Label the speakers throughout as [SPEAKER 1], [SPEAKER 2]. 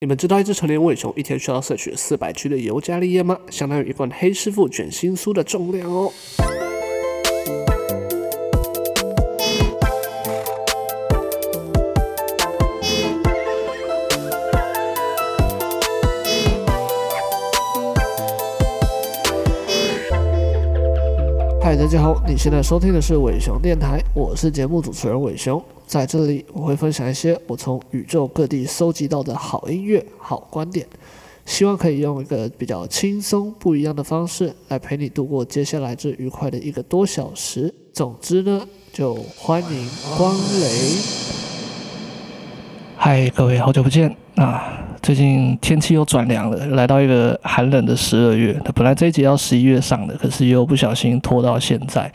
[SPEAKER 1] 你们知道一只成年尾熊一天需要摄取四百 G 的尤加利叶吗？相当于一罐黑师傅卷心酥的重量哦。嗨，大家好，你现在收听的是伟熊电台，我是节目主持人伟熊。在这里，我会分享一些我从宇宙各地搜集到的好音乐、好观点，希望可以用一个比较轻松、不一样的方式来陪你度过接下来这愉快的一个多小时。总之呢，就欢迎光临。嗨，各位，好久不见啊！最近天气又转凉了，来到一个寒冷的十二月。本来这一集要十一月上的，可是又不小心拖到现在。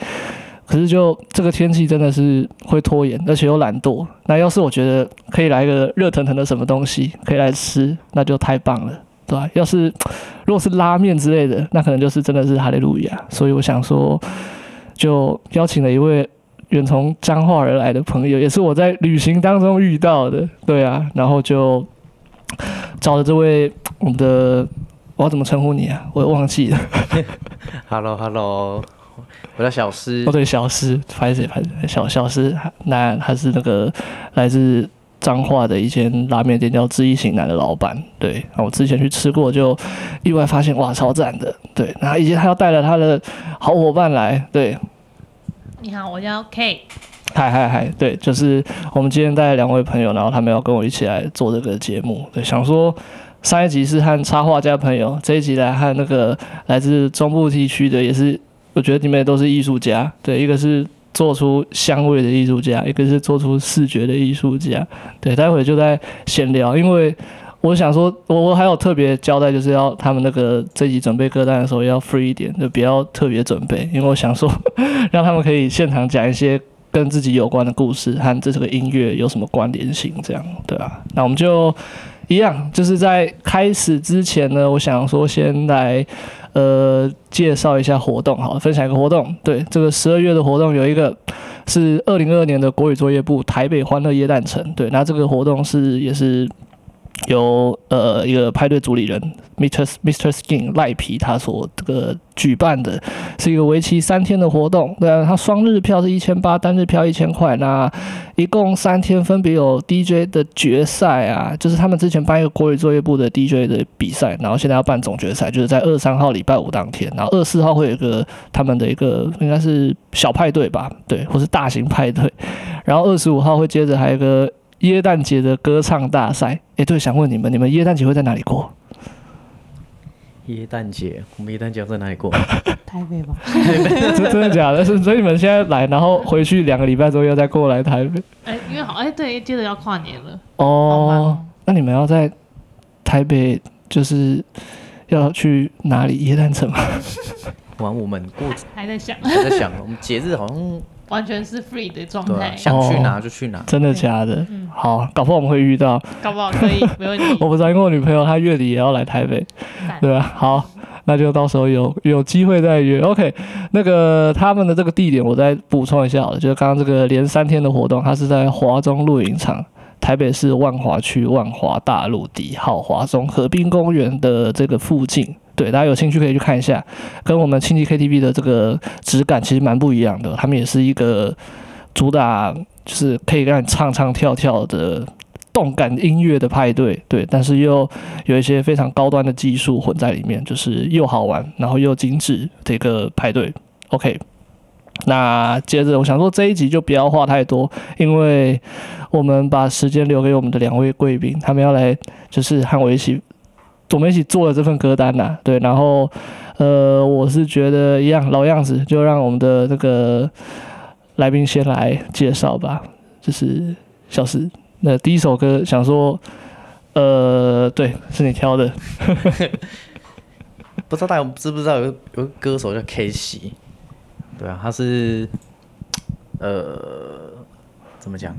[SPEAKER 1] 可是就这个天气真的是会拖延，而且又懒惰。那要是我觉得可以来个热腾腾的什么东西可以来吃，那就太棒了，对吧？要是如果是拉面之类的，那可能就是真的是哈利路亚。所以我想说，就邀请了一位远从彰化而来的朋友，也是我在旅行当中遇到的，对啊。然后就找的这位我们的，我要怎么称呼你啊？我忘记了。
[SPEAKER 2] Hello，Hello。我叫小诗，
[SPEAKER 1] 哦对，小诗，拍谁拍谁，小小诗，那他是那个来自彰化的一间拉面店，叫知意型男的老板，对，我之前去吃过，就意外发现哇，超赞的，对，然后以及他要带了他的好伙伴来，对，
[SPEAKER 3] 你好，我叫 K，
[SPEAKER 1] 嗨嗨嗨，对，就是我们今天带两位朋友，然后他们要跟我一起来做这个节目，对，想说上一集是和插画家朋友，这一集来和那个来自中部地区的也是。我觉得你们也都是艺术家，对，一个是做出香味的艺术家，一个是做出视觉的艺术家，对，待会就在闲聊，因为我想说，我我还有特别交代，就是要他们那个这集准备歌单的时候要 free 一点，就不要特别准备，因为我想说，让他们可以现场讲一些跟自己有关的故事，和这个音乐有什么关联性，这样，对吧？那我们就一样，就是在开始之前呢，我想说先来。呃，介绍一下活动，好，分享一个活动。对，这个十二月的活动有一个是二零二二年的国语作业部台北欢乐夜诞城。对，那这个活动是也是。由呃一个派对主理人 Mr. Mr. Skin 赖皮他所这个举办的，是一个为期三天的活动。对啊，他双日票是一千八，单日票一千块。那一共三天，分别有 DJ 的决赛啊，就是他们之前办一个国语作业部的 DJ 的比赛，然后现在要办总决赛，就是在二三号礼拜五当天，然后二四号会有一个他们的一个应该是小派对吧，对，或是大型派对，然后二十五号会接着还有一个。耶诞节的歌唱大赛，哎，对，想问你们，你们耶诞节会在哪里过？
[SPEAKER 2] 耶诞节，我们耶诞节要在哪里过？
[SPEAKER 3] 台北吧。
[SPEAKER 1] 真 真的假的？是所以你们现在来，然后回去两个礼拜之后又再过来台北？
[SPEAKER 3] 哎，因为好，哎，对，接着要跨年了。
[SPEAKER 1] 哦，那你们要在台北，就是要去哪里耶诞城吗？
[SPEAKER 2] 玩我们过
[SPEAKER 3] 还在想，
[SPEAKER 2] 还在想，我们节日好像。
[SPEAKER 3] 完全是 free 的状态，啊，
[SPEAKER 2] 想去哪就去哪。哦，
[SPEAKER 1] 真的假的？嗯，好，搞不好我们会遇到，
[SPEAKER 3] 搞不好可以，没问题。
[SPEAKER 1] 我不知道，因为我女朋友她月底也要来台北，对吧？好，那就到时候有有机会再约。OK，那个他们的这个地点我再补充一下好了，就是刚刚这个连三天的活动，它是在华中露营场，台北市万华区万华大陆底号华中河滨公园的这个附近。对，大家有兴趣可以去看一下，跟我们庆记 KTV 的这个质感其实蛮不一样的。他们也是一个主打就是可以让你唱唱跳跳的动感音乐的派对，对，但是又有一些非常高端的技术混在里面，就是又好玩，然后又精致的一个派对。OK，那接着我想说这一集就不要话太多，因为我们把时间留给我们的两位贵宾，他们要来就是和我一起。我们一起做了这份歌单呐、对，然后，呃，我是觉得一样老样子，就让我们的这个来宾先来介绍吧。就是小施，那第一首歌想说，呃，对，是你挑的，
[SPEAKER 2] 不知道大家知不知道有有个歌手叫 K.C.，对啊，他是，呃，怎么讲？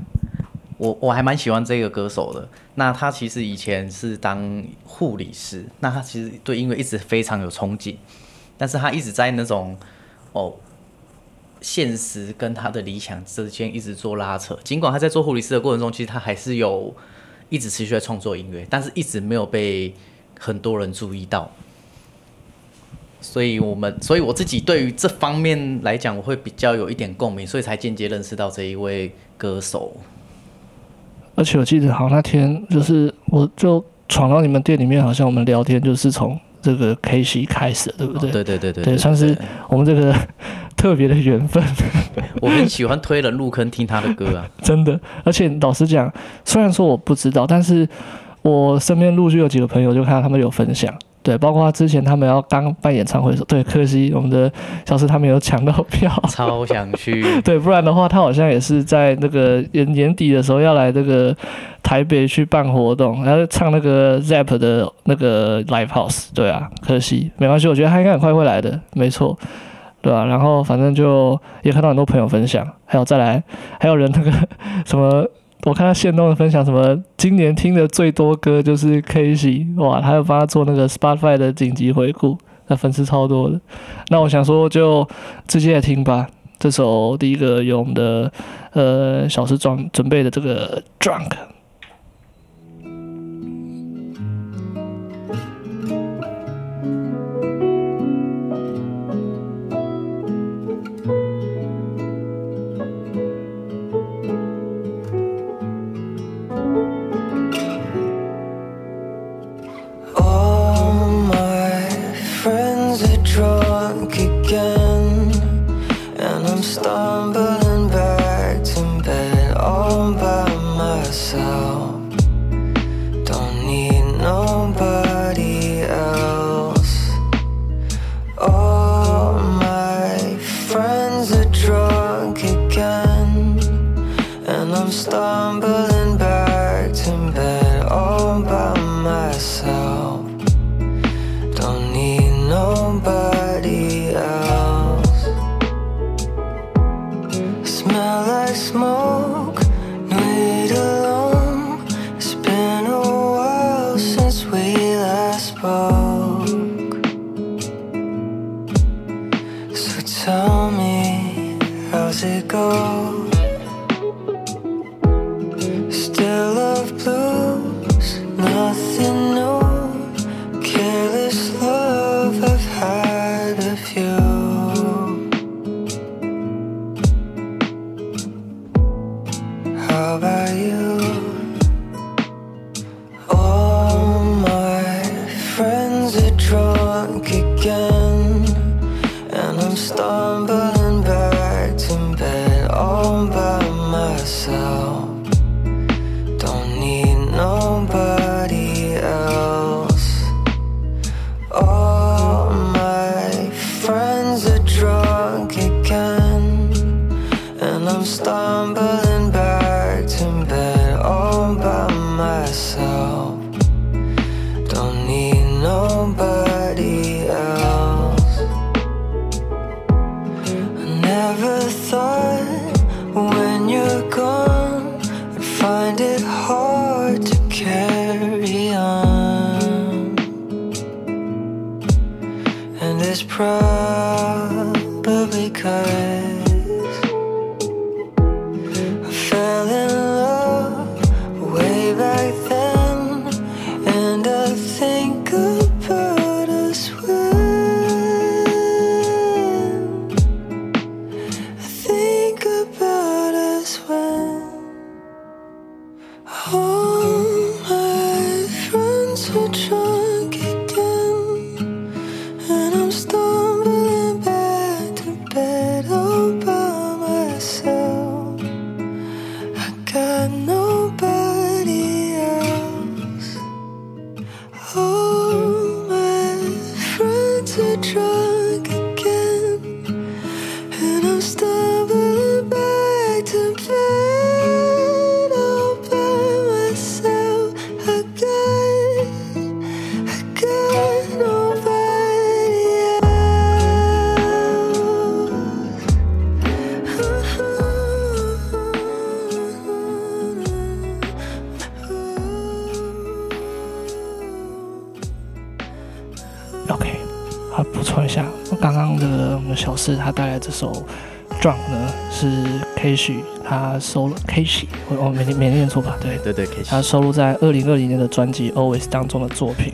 [SPEAKER 2] 我我还蛮喜欢这个歌手的。那他其实以前是当护理师，那他其实对音乐一直非常有憧憬，但是他一直在那种哦现实跟他的理想之间一直做拉扯。尽管他在做护理师的过程中，其实他还是有一直持续在创作音乐，但是一直没有被很多人注意到。所以我们，所以我自己对于这方面来讲，我会比较有一点共鸣，所以才间接认识到这一位歌手。
[SPEAKER 4] 而且我记得，好像那天就是我就闯到你们店里面，好像我们聊天就是从这个 KC 开始，对不对？
[SPEAKER 2] 哦、对对对对，
[SPEAKER 4] 对，算是我们这个特别的缘分。
[SPEAKER 2] 我很喜欢推人入坑听他的歌啊，
[SPEAKER 4] 真的。而且老实讲，虽然说我不知道，但是我身边陆续有几个朋友就看到他们有分享。对，包括他之前他们要刚办演唱会的时候，对，可惜我们的小师他没有抢到票，
[SPEAKER 2] 超想去。
[SPEAKER 4] 对，不然的话，他好像也是在那个年年底的时候要来这个台北去办活动，然后唱那个 Zap 的那个 live house。对啊，可惜，没关系，我觉得他应该很快会来的，没错，对吧、啊？然后反正就也看到很多朋友分享，还有再来，还有人那个什么。我看他限动的分享，什么今年听的最多歌就是 KC，哇，他有帮他做那个 Spotify 的紧急回顾，那粉丝超多的。那我想说，就直接来听吧。这首第一个有我们的呃小时装准备的这个 Drunk。
[SPEAKER 1] Oh. 这首 drum 呢是 k a s h 他收了 k a s h 我我没没念错吧？对
[SPEAKER 2] 对对 k a s h
[SPEAKER 1] 他收录在二零二零年的专辑 Always 当中的作品。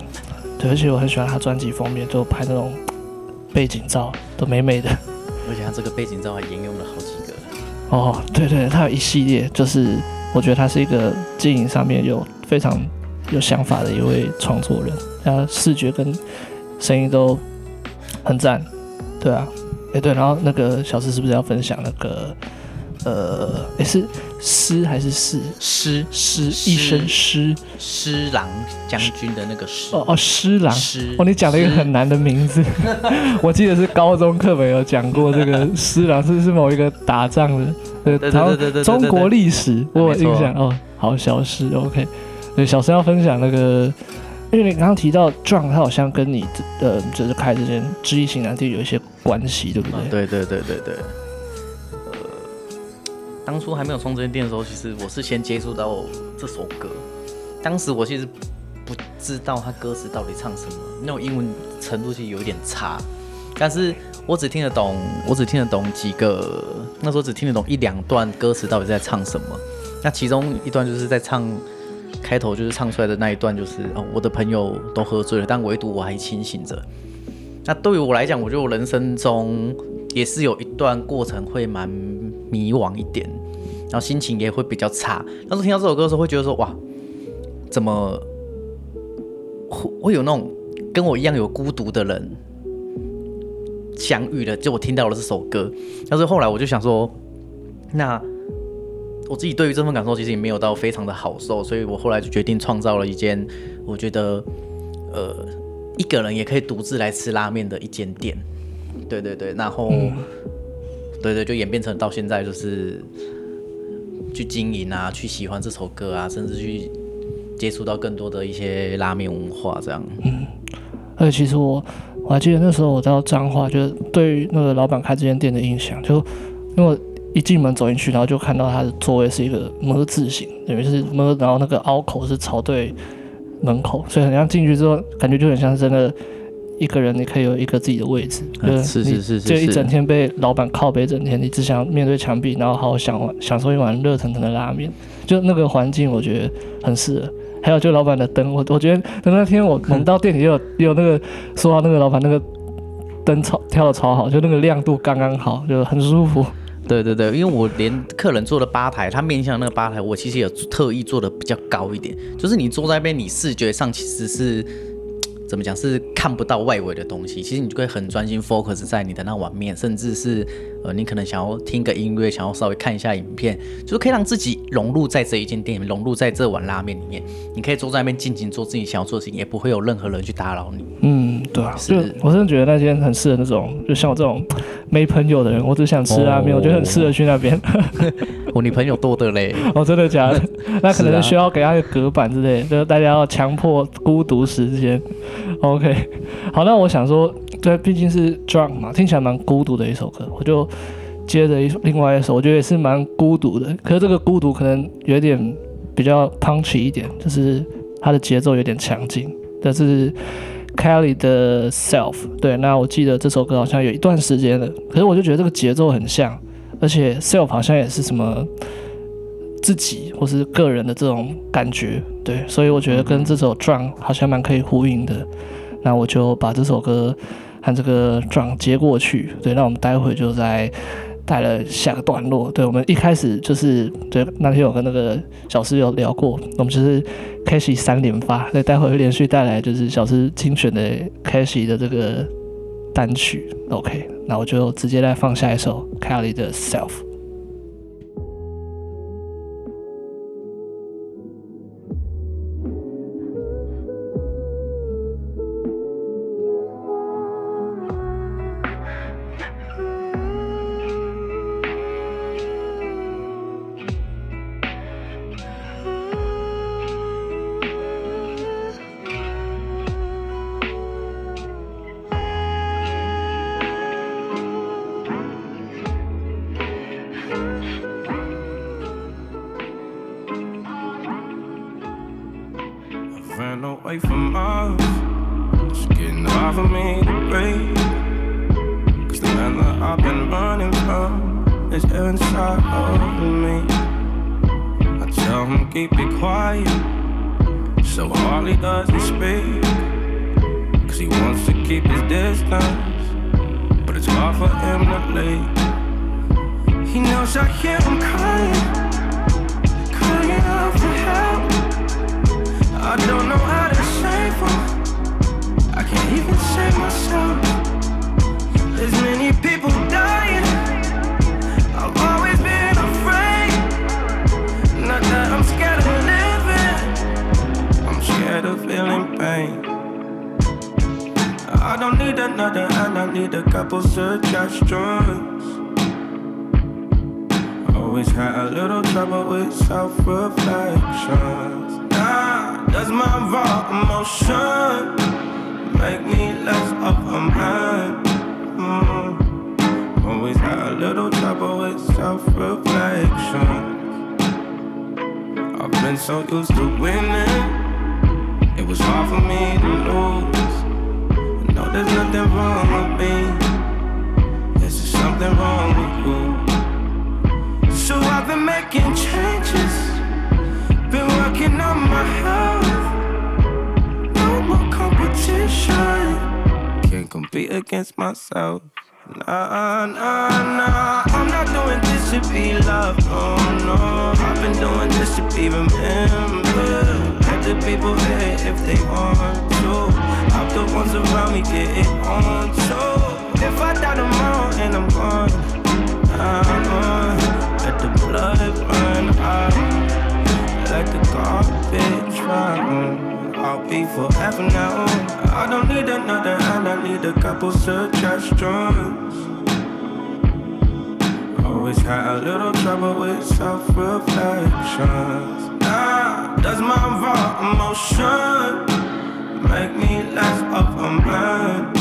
[SPEAKER 1] 对，而且我很喜欢他专辑封面，就拍那种背景照，都美美的。
[SPEAKER 2] 而且他这个背景照还沿用了好几个。
[SPEAKER 1] 哦，对对，他有一系列，就是我觉得他是一个经营上面有非常有想法的一位创作人，他视觉跟声音都很赞，对啊，哎，欸、对，然后那个小诗是不是要分享那个，呃，哎，是诗还是士？
[SPEAKER 2] 施
[SPEAKER 1] 施一生诗
[SPEAKER 2] 诗郎将军的那个诗。
[SPEAKER 1] 哦哦，施琅。
[SPEAKER 2] 施
[SPEAKER 1] 哦，你讲了一个很难的名字，我记得是高中课本有讲过这个诗郎，是不是某一个打仗的？
[SPEAKER 2] 对对对对对。
[SPEAKER 1] 中国历史我有印象哦。好，小施，OK。对，小施要分享那个。因为你刚刚提到 Drunk，他好像跟你呃，就是开这间知易行难店有一些关系，对不
[SPEAKER 2] 对？对对对对对。呃，当初还没有创这间店的时候，其实我是先接触到这首歌。当时我其实不知道他歌词到底唱什么，那种英文程度其实有一点差。但是我只听得懂，我只听得懂几个，那时候只听得懂一两段歌词到底在唱什么。那其中一段就是在唱。开头就是唱出来的那一段，就是哦，我的朋友都喝醉了，但唯独我还清醒着。那对于我来讲，我觉得我人生中也是有一段过程会蛮迷惘一点，然后心情也会比较差。但是听到这首歌的时候，会觉得说哇，怎么会会有那种跟我一样有孤独的人相遇了？就我听到了这首歌，但是后来我就想说，那。我自己对于这份感受其实也没有到非常的好受，所以我后来就决定创造了一间我觉得，呃，一个人也可以独自来吃拉面的一间店。对对对，然后，嗯、对对，就演变成到现在就是去经营啊，去喜欢这首歌啊，甚至去接触到更多的一些拉面文化这样。
[SPEAKER 1] 嗯，而且其实我我还记得那时候我到彰化，就是对于那个老板开这间店的印象，就因为。一进门走进去，然后就看到他的座位是一个么字形，等于是么，然后那个凹口是朝对门口，所以很像进去之后，感觉就很像是真的一个人，你可以有一个自己的位置。
[SPEAKER 2] 是是是是。
[SPEAKER 1] 就一整天被老板靠背，整天你只想面对墙壁，然后好好享享受一碗热腾腾的拉面，就那个环境我觉得很适合。还有就老板的灯，我我觉得等那天我我们到店里也有也有那个说到那个老板那个灯超跳的超好，就那个亮度刚刚好，就很舒服。
[SPEAKER 2] 对对对，因为我连客人坐的吧台，他面向那个吧台，我其实也特意做的比较高一点，就是你坐在那边，你视觉上其实是 怎么讲，是看不到外围的东西，其实你就可以很专心 focus 在你的那碗面，甚至是。呃，你可能想要听个音乐，想要稍微看一下影片，就是可以让自己融入在这一间店里面，融入在这碗拉面里面。你可以坐在那边尽情做自己想要做的事情，也不会有任何人去打扰你。
[SPEAKER 1] 嗯，对啊，就我真的觉得那间很适合那种，就像我这种 没朋友的人，我只想吃拉面，哦、我觉得很适合去那边。
[SPEAKER 2] 我女朋友多的嘞。
[SPEAKER 1] 哦，真的假的？那可能需要给他一个隔板之类的，就是大家要强迫孤独时间。OK，好，那我想说。对，毕竟是 Drunk 嘛，听起来蛮孤独的一首歌，我就接着一另外一首，我觉得也是蛮孤独的。可是这个孤独可能有点比较 punchy 一点，就是它的节奏有点强劲。但是 Kelly 的 Self，对，那我记得这首歌好像有一段时间了，可是我就觉得这个节奏很像，而且 Self 好像也是什么自己或是个人的这种感觉，对，所以我觉得跟这首 Drunk 好像蛮可以呼应的。那我就把这首歌。和这个 Drunk 接过去，对，那我们待会就再带了下个段落。对，我们一开始就是对，那天有跟那个小师有聊过，我们就是 Cashy 三连发，那，待会会连续带来就是小师精选的 Cashy 的这个单曲。OK，那我就直接来放下一首 Kelly 的 Self。
[SPEAKER 5] I tell him keep it quiet, so Harley doesn't speak. Cause he wants to keep his distance, but it's hard for him to leave. He knows I hear him crying, crying out for help. I don't know how to save him. I can't even save myself. There's many people dying. I don't need another hand, I need a couple suggestions. Always had a little trouble with self reflections. Nah, does my raw emotion make me less of a man? Mm. Always had a little trouble with self reflection. I've been so used to winning, it was hard for me to lose. No, there's nothing wrong with me. There's just something wrong with you. So I've been making changes, been working on my health. No more competition, can't compete against myself. Nah, nah, nah, I'm not doing this to be loved, oh no. I've been doing this to be remembered. Let the people hate if they want to. The ones around me get it on too. If I die tomorrow and I'm gone, I'm on. Let the blood run out. Let the garbage run. I'll be forever now. I don't need another hand, I need a couple suggestions. Always had a little trouble with self reflections. Nah, does my raw emotion make me less of a man?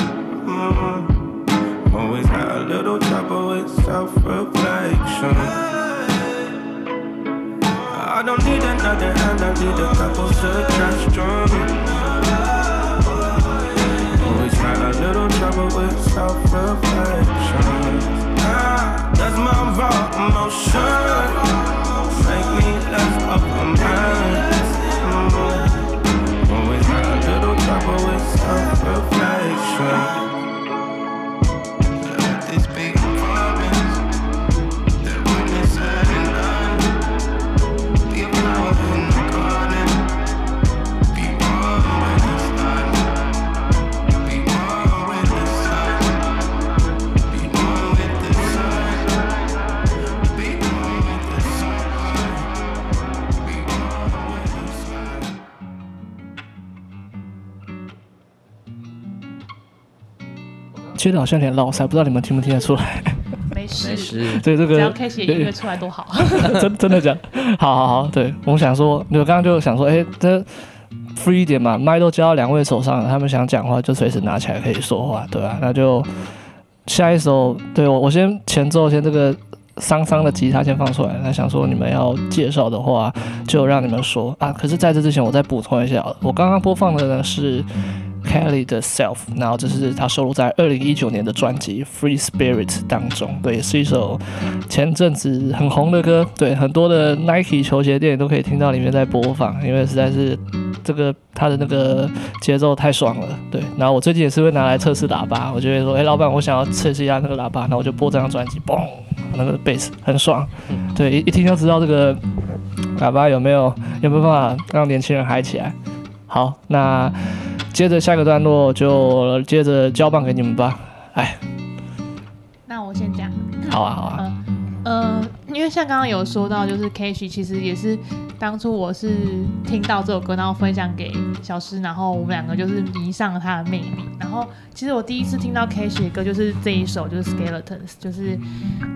[SPEAKER 5] Mm. Always had a little trouble with self reflection. I don't need another hand, I need a couple suggestions. Always had a little trouble with self reflection. Ah, does my raw emotion make me less of a man? Trouble with self
[SPEAKER 1] 接的好像有点老塞，不知道你们听不听得出来？
[SPEAKER 3] 没事，
[SPEAKER 2] 没事，
[SPEAKER 1] 对这个
[SPEAKER 3] 只要 K 写音乐出来多好。
[SPEAKER 1] 真真的讲，好好好，对我想说，我刚刚就想说，哎，这 free 一点嘛，麦都交到两位手上了，他们想讲话就随时拿起来可以说话，对吧、那就下一首，对我我先前奏先这个桑桑的吉他先放出来，那想说你们要介绍的话就让你们说啊。可是在这之前我再补充一下，我刚刚播放的呢是。Kelly 的 Self，然后这是他收录在二零一九年的专辑《Free Spirit》当中，对，也是一首前阵子很红的歌，对，很多的 Nike 球鞋店都可以听到里面在播放，因为实在是这个他的那个节奏太爽了，对。然后我最近也是会拿来测试喇叭，我就会说，哎，老板，我想要测试一下那个喇叭，然后我就播这张专辑，嘣，那个 bass 很爽，对，一一听就知道这个喇叭有没有有没有办法让年轻人嗨起来。好，那。接着下个段落就接着交棒给你们吧。哎，
[SPEAKER 3] 那我先讲。
[SPEAKER 1] 好啊，好啊。
[SPEAKER 3] 嗯呃，因为像刚刚有说到，就是 Keshi 其实也是当初我是听到这首歌，然后分享给小诗，然后我们两个就是迷上了他的魅力。然后其实我第一次听到 Keshi 的歌就是这一首，就是 Skeletons，就是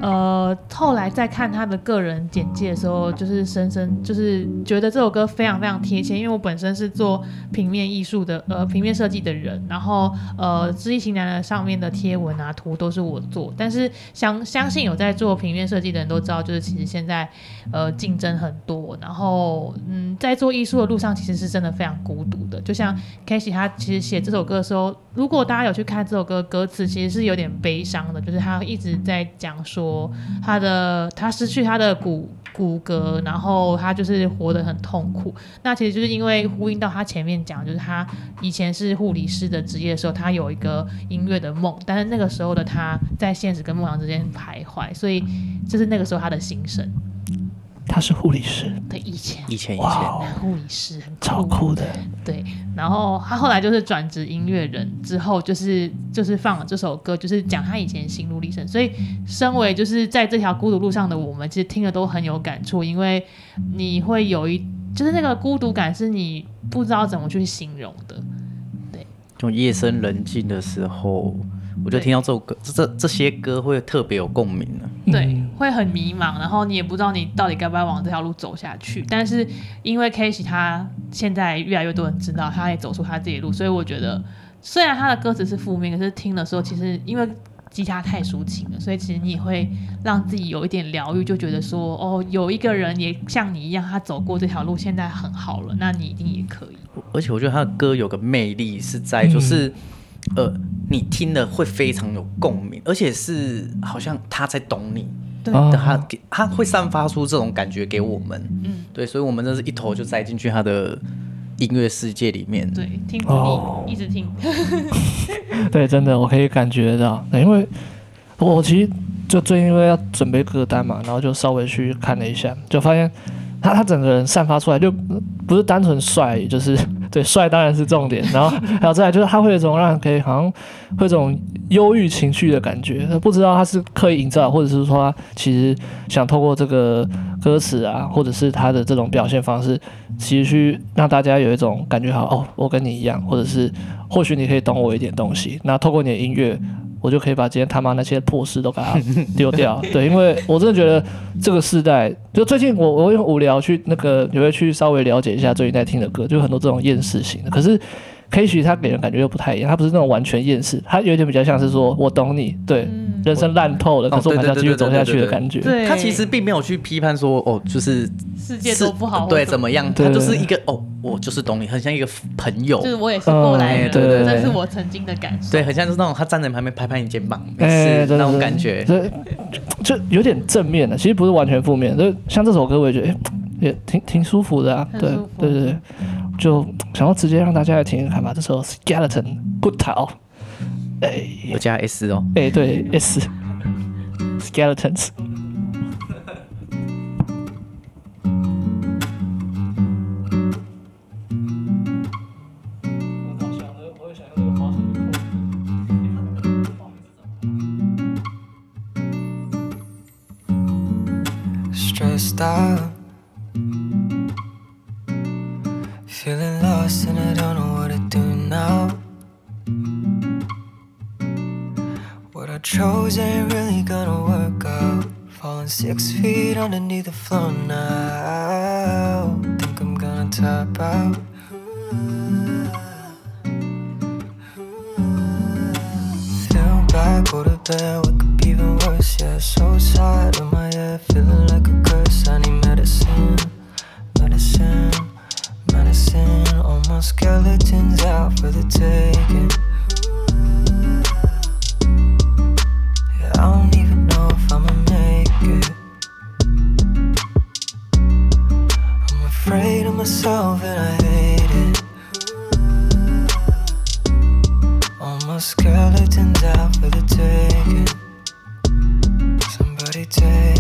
[SPEAKER 3] 呃后来在看他的个人简介的时候，就是深深就是觉得这首歌非常非常贴切，因为我本身是做平面艺术的，呃平面设计的人，然后呃知易行难的上面的贴文啊图都是我做，但是相相信有在做平面设计的人都知道，就是其实现在呃竞争很多，然后嗯，在做艺术的路上，其实是真的非常孤独的。就像 Casey 他其实写这首歌的时候，如果大家有去看这首歌歌词，其实是有点悲伤的，就是他一直在讲说他的他失去他的骨骨骼，然后他就是活得很痛苦。那其实就是因为呼应到他前面讲，就是他以前是护理师的职业的时候，他有一个音乐的梦，但是那个时候的他在现实跟梦想之间徘徊，所以这是那个时候他的心声。
[SPEAKER 1] 他是护理师，
[SPEAKER 3] 对，以前
[SPEAKER 2] 以前以前
[SPEAKER 3] 护理师很
[SPEAKER 1] 超酷的，
[SPEAKER 3] 对。然后他后来就是转职音乐人之后，就是就是放了这首歌，就是讲他以前心路历程。所以，身为就是在这条孤独路上的我们，其实听了都很有感触，因为你会有一就是那个孤独感，是你不知道怎么去形容的。对，
[SPEAKER 2] 就夜深人静的时候。我就听到这首歌，这这这些歌会特别有共鸣呢。
[SPEAKER 3] 对，会很迷茫，然后你也不知道你到底该不该往这条路走下去。但是因为 k a s e y 他现在越来越多人知道，他也走出他自己的路，所以我觉得虽然他的歌词是负面，可是听的时候其实因为吉他太抒情了，所以其实你也会让自己有一点疗愈，就觉得说哦，有一个人也像你一样，他走过这条路，现在很好了，那你一定也可以。
[SPEAKER 2] 而且我觉得他的歌有个魅力是在就是。嗯呃，你听了会非常有共鸣，而且是好像他在懂你，
[SPEAKER 3] 对，
[SPEAKER 2] 他给他会散发出这种感觉给我们，
[SPEAKER 3] 嗯，
[SPEAKER 2] 对，所以我们真是一头就栽进去他的音乐世界里面，
[SPEAKER 3] 对，听着你一直听，
[SPEAKER 1] 对，真的我可以感觉到，因为我其实就最近因为要准备歌单嘛，然后就稍微去看了一下，就发现他他整个人散发出来就不是单纯帅，就是。对，帅当然是重点，然后还有再来就是他会有一种让人可以好像会有一种忧郁情绪的感觉，不知道他是刻意营造，或者是说他其实想透过这个歌词啊，或者是他的这种表现方式，其实去让大家有一种感觉好，好哦，我跟你一样，或者是或许你可以懂我一点东西，那透过你的音乐。我就可以把今天他妈那些破事都给它 丢掉，对，因为我真的觉得这个时代，就最近我我会无聊去那个也会去稍微了解一下最近在听的歌，就很多这种厌世型的，可是。K.H. 他给人感觉又不太一样，他不是那种完全厌世，他有点比较像是说我懂你，对，嗯、人生烂透了，可是我还要继续走下去的感觉。
[SPEAKER 3] 对，
[SPEAKER 2] 他其实并没有去批判说哦，就是
[SPEAKER 3] 世界都不好，
[SPEAKER 2] 对，怎么样？他就是一个哦，我就是懂你，很像一个朋友。
[SPEAKER 3] 就是我也是过来人，
[SPEAKER 1] 嗯、对，对，对，
[SPEAKER 3] 这是我曾经的感受。
[SPEAKER 2] 对，很像是那种他站在你旁边拍拍你肩膀，是、欸、那种感觉，
[SPEAKER 1] 对，就有点正面的，其实不是完全负面。就像这首歌，我也觉得、欸、也挺挺舒服的啊，对，对对对。就想要直接让大家来听，看吧。这首 Skeleton Good
[SPEAKER 2] Talk，加 S 哦。
[SPEAKER 1] 哎，对，S Skeletons。
[SPEAKER 4] chose ain't really gonna work out. Falling six feet underneath the floor now. Think I'm gonna tap out. Feel bad, go to bed, wake up even worse. Yeah, so tired of my head, feeling like a curse. I need medicine, medicine, medicine. All my skeletons out for the taking. myself and I
[SPEAKER 1] hate it. All my skeletons out for the taking. Somebody take.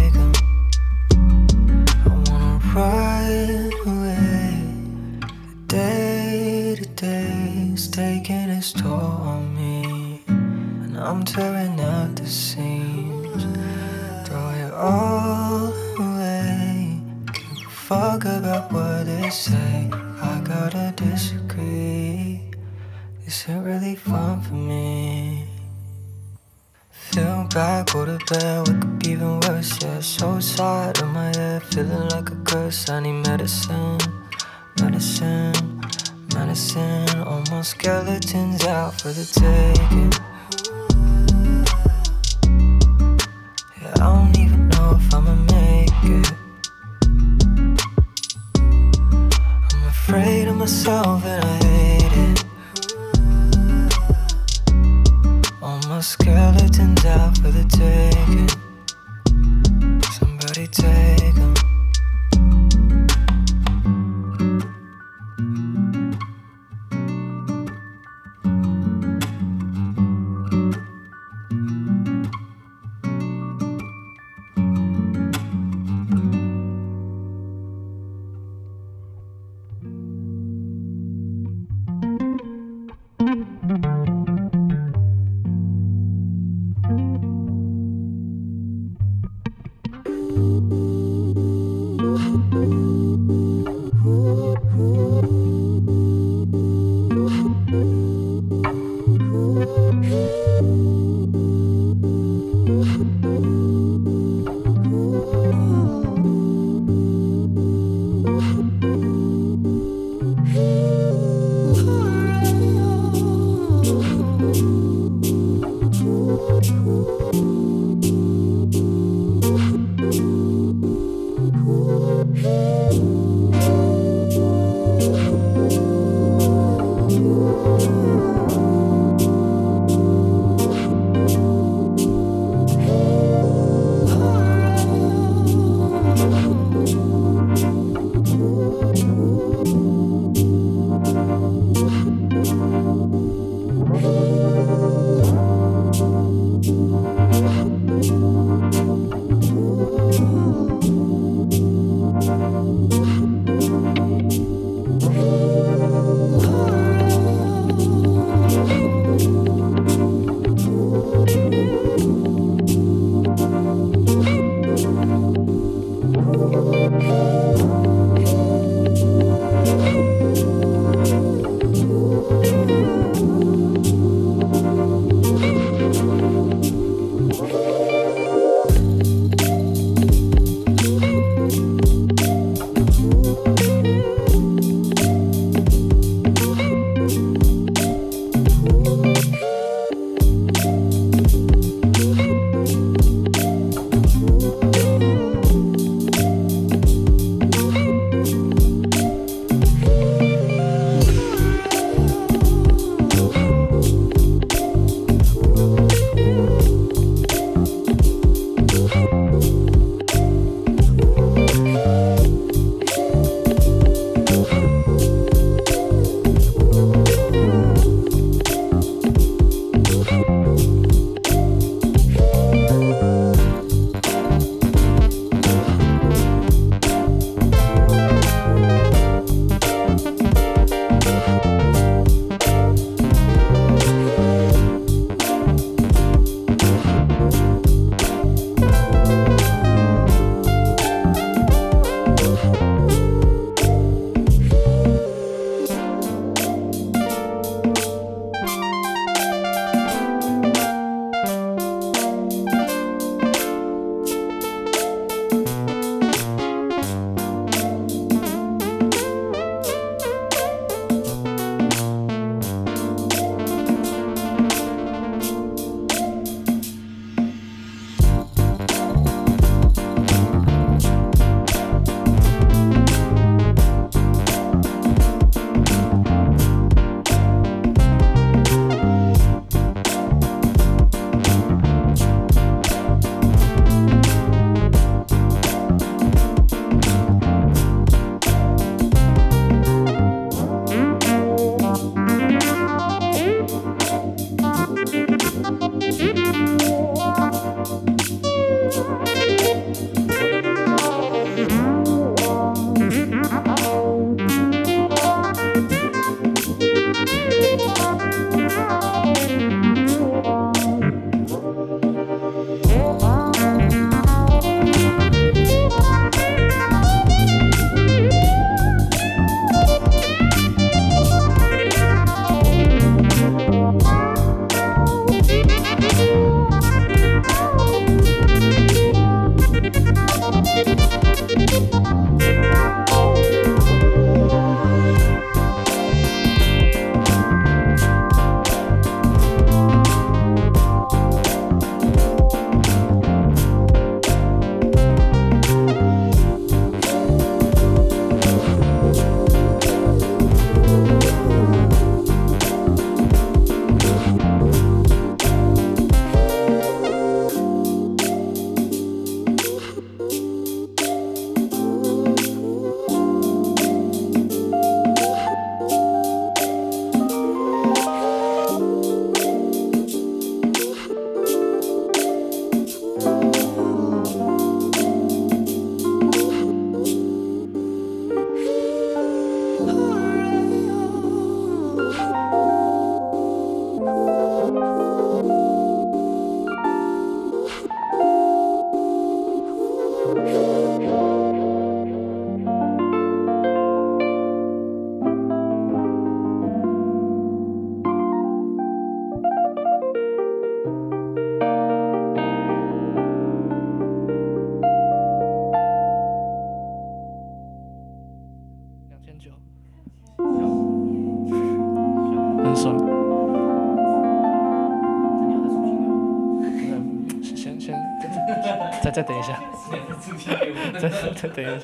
[SPEAKER 1] 等一下。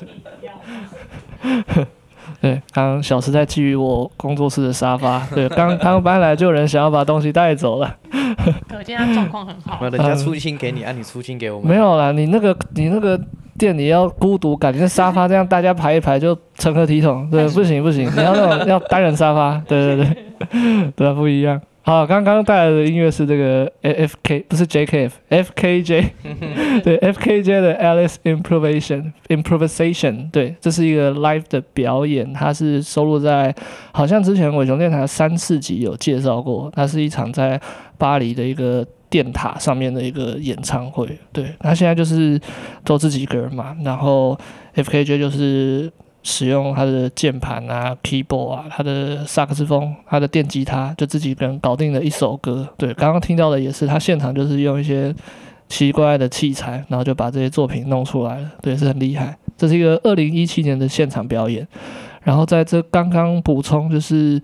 [SPEAKER 1] 对，刚刚小时在觊觎我工作室的沙发。对，刚刚搬来就有人想要把东西带走了。
[SPEAKER 3] 可见他状况很好。
[SPEAKER 2] 人家出清给你，按、啊、你出清给我们。
[SPEAKER 1] 没有啦，你那个你那个店里要孤独感，你那沙发这样大家排一排就成何体统？对，不行不行，你要那种要单人沙发。对对对，对，不一样。好，刚刚带来的音乐是这个 F K，不是 J K F，F K J，对，F K J 的 Alice Improvisation Improvisation，对，这是一个 live 的表演，它是收录在好像之前伟雄电台三四集有介绍过，它是一场在巴黎的一个电塔上面的一个演唱会，对，那现在就是都自己一个人嘛，然后 F K J 就是。使用他的键盘啊、keyboard 啊、他的萨克斯风、他的电吉他，就自己一个人搞定了一首歌。对，刚刚听到的也是他现场就是用一些奇怪的器材，然后就把这些作品弄出来了。对，是很厉害。这是一个二零一七年的现场表演。然后在这刚刚补充就是，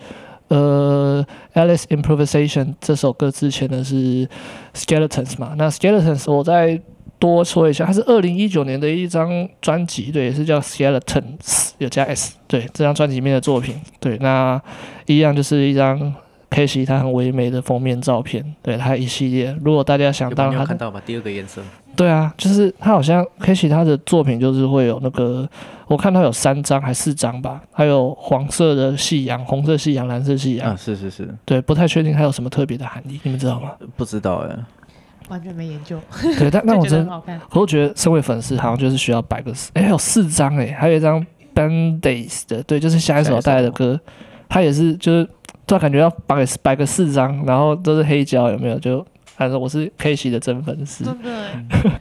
[SPEAKER 1] 呃，《Alice Improvisation》这首歌之前的是 Skeletons 嘛？那 Skeletons 我在。多说一下，它是二零一九年的一张专辑，对，也是叫 Skeletons，有加 S，对，这张专辑里面的作品，对，那一样就是一张 K.C. 他很唯美的封面照片，对，他一系列，如果大家想当他
[SPEAKER 2] 看到吧，第二个颜色，
[SPEAKER 1] 对啊，就是他好像 K.C. 他的作品就是会有那个，我看他有三张还四张吧，还有黄色的夕阳、红色夕阳、蓝色夕阳，
[SPEAKER 2] 啊，是是是，
[SPEAKER 1] 对，不太确定它有什么特别的含义，你们知道吗？
[SPEAKER 2] 不知道哎。
[SPEAKER 3] 完全没研究，
[SPEAKER 1] 对，但那我真的，我都觉得身为粉丝好像就是需要摆个四，哎、欸，还有四张哎，还有一张 Band-Aids 的，对，就是下一首带来的歌，他也是就是，突然感觉要摆个摆个四张，然后都是黑胶，有没有？就反正我是 K.C. 的真粉丝，
[SPEAKER 3] 真的，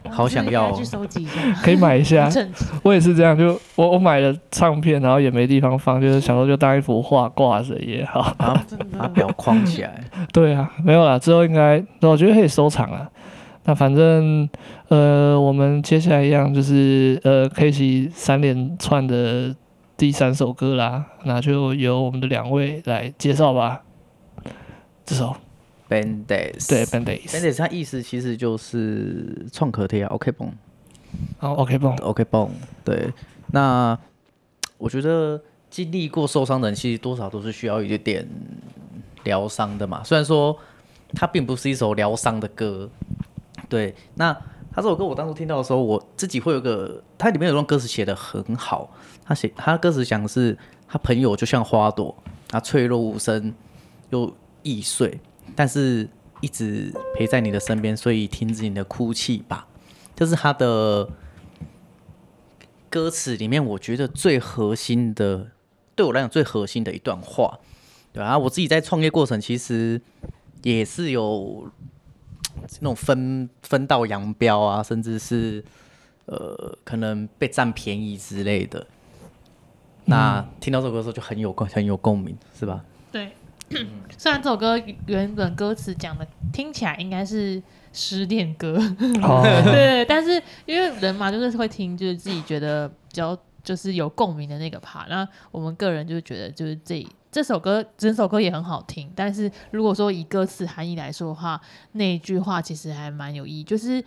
[SPEAKER 2] 好想要，
[SPEAKER 3] 去收集一下，
[SPEAKER 1] 可以买一下，我也是这样，就我我买了唱片，然后也没地方放，就是想说就当一幅画挂着也好，
[SPEAKER 2] 把表框起来，
[SPEAKER 1] 对啊，没有啦，之后应该我觉得可以收藏了。那反正，呃，我们接下来一样就是呃，K.C. 三连串的第三首歌啦，那就由我们的两位来介绍吧。这首
[SPEAKER 2] Band-Aids，
[SPEAKER 1] 对 Band-Aids
[SPEAKER 2] Band-Aids 它意思其实就是创可贴啊，OK 绷。
[SPEAKER 1] 哦，OK 绷
[SPEAKER 2] ，OK 绷。对，那我觉得经历过受伤的人，其实多少都是需要一点点疗伤的嘛。虽然说它并不是一首疗伤的歌。对，那他这首歌我当初听到的时候，我自己会有个，它里面有段歌词写得很好。他写他歌词讲的是，他朋友就像花朵，他脆弱无声又易碎，但是一直陪在你的身边，所以停止你的哭泣吧。这是他的歌词里面，我觉得最核心的，对我来讲最核心的一段话。对啊，我自己在创业过程其实也是有。那种分分道扬镳啊，甚至是呃，可能被占便宜之类的。那听到这首歌的时候就很有共很有共鸣，是吧？
[SPEAKER 3] 对，虽然这首歌原本歌词讲的听起来应该是失恋歌，哦、对，但是因为人嘛，就是会听，就是自己觉得比较就是有共鸣的那个 part。那我们个人就觉得，就是这。这首歌整首歌也很好听，但是如果说以歌词含义来说的话，那一句话其实还蛮有意义，就是，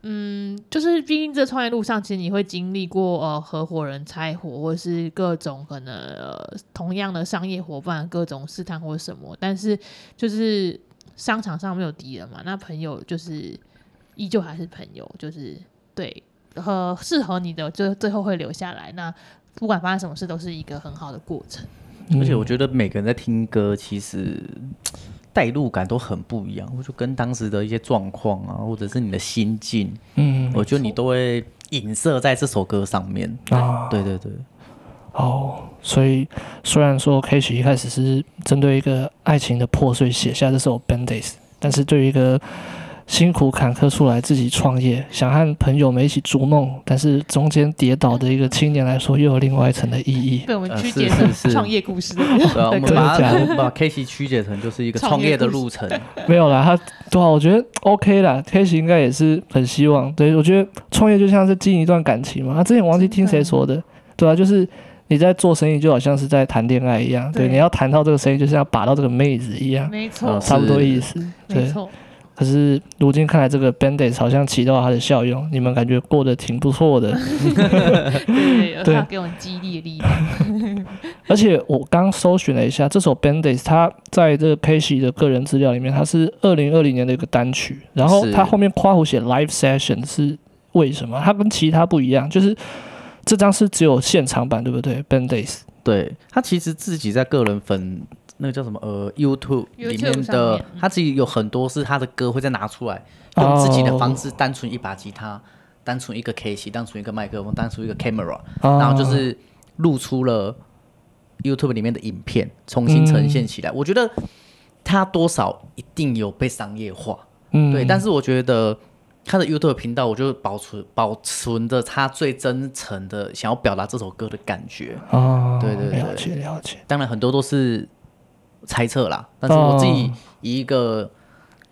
[SPEAKER 3] 嗯，就是毕竟这创业路上，其实你会经历过呃合伙人拆伙，或者是各种可能、呃、同样的商业伙伴各种试探或什么，但是就是商场上没有敌人嘛，那朋友就是依旧还是朋友，就是对和适合你的就最后会留下来，那不管发生什么事都是一个很好的过程。
[SPEAKER 2] 而且我觉得每个人在听歌，其实带入感都很不一样。我就跟当时的一些状况啊，或者是你的心境，嗯，我觉得你都会影射在这首歌上面啊。对对对。
[SPEAKER 1] 哦，所以虽然说 K 曲一开始是针对一个爱情的破碎写下这首 Band-Aids，但是对于一个辛苦坎坷出来自己创业，想和朋友们一起逐梦，但是中间跌倒的一个青年来说，又有另外一层的意义。
[SPEAKER 3] 被我们曲解成创业故事。对，
[SPEAKER 2] 我们把它把 K.C. 曲解成就是一个创业的路程。
[SPEAKER 1] 没有啦，他对啊，我觉得 OK 啦。K.C. 应该也是很希望。对，我觉得创业就像是经营一段感情嘛。他之前忘记听谁说的，对啊，就是你在做生意，就好像是在谈恋爱一样。对，你要谈到这个生意，就是要把到这个妹子一样。
[SPEAKER 3] 没错，
[SPEAKER 1] 差不多意思。
[SPEAKER 3] 没错。
[SPEAKER 1] 可是如今看来，这个 Band-Aids 好像起到了它的效用，你们感觉过得挺不错的。
[SPEAKER 3] 对，对，它给我们激励的力量。
[SPEAKER 1] 而且我刚搜寻了一下，这首 Band-Aids 它在这个 K-Ci:Li 的个人资料里面，它是二零二零年的一个单曲，然后它后面夸胡写 Live Session 是为什么？它跟其他不一样，就是这张是只有现场版，对不对？Band-Aids。
[SPEAKER 2] 对，他其实自己在个人粉那个叫什么呃 YouTube 里面的，面他自己有很多是他的歌会再拿出来，用自己的方式，单纯一把吉他，单纯一个 K-Ci:Li，单纯一个麦克风，单纯一个 camera，然后就是录出了 YouTube 里面的影片，重新呈现起来。嗯、我觉得他多少一定有被商业化，嗯，对，但是我觉得。他的 YouTube 频道，我就保存保存着他最真诚的想要表达这首歌的感觉。哦，对对对，
[SPEAKER 1] 了解了解。
[SPEAKER 2] 当然很多都是猜测啦，但是我自己以一个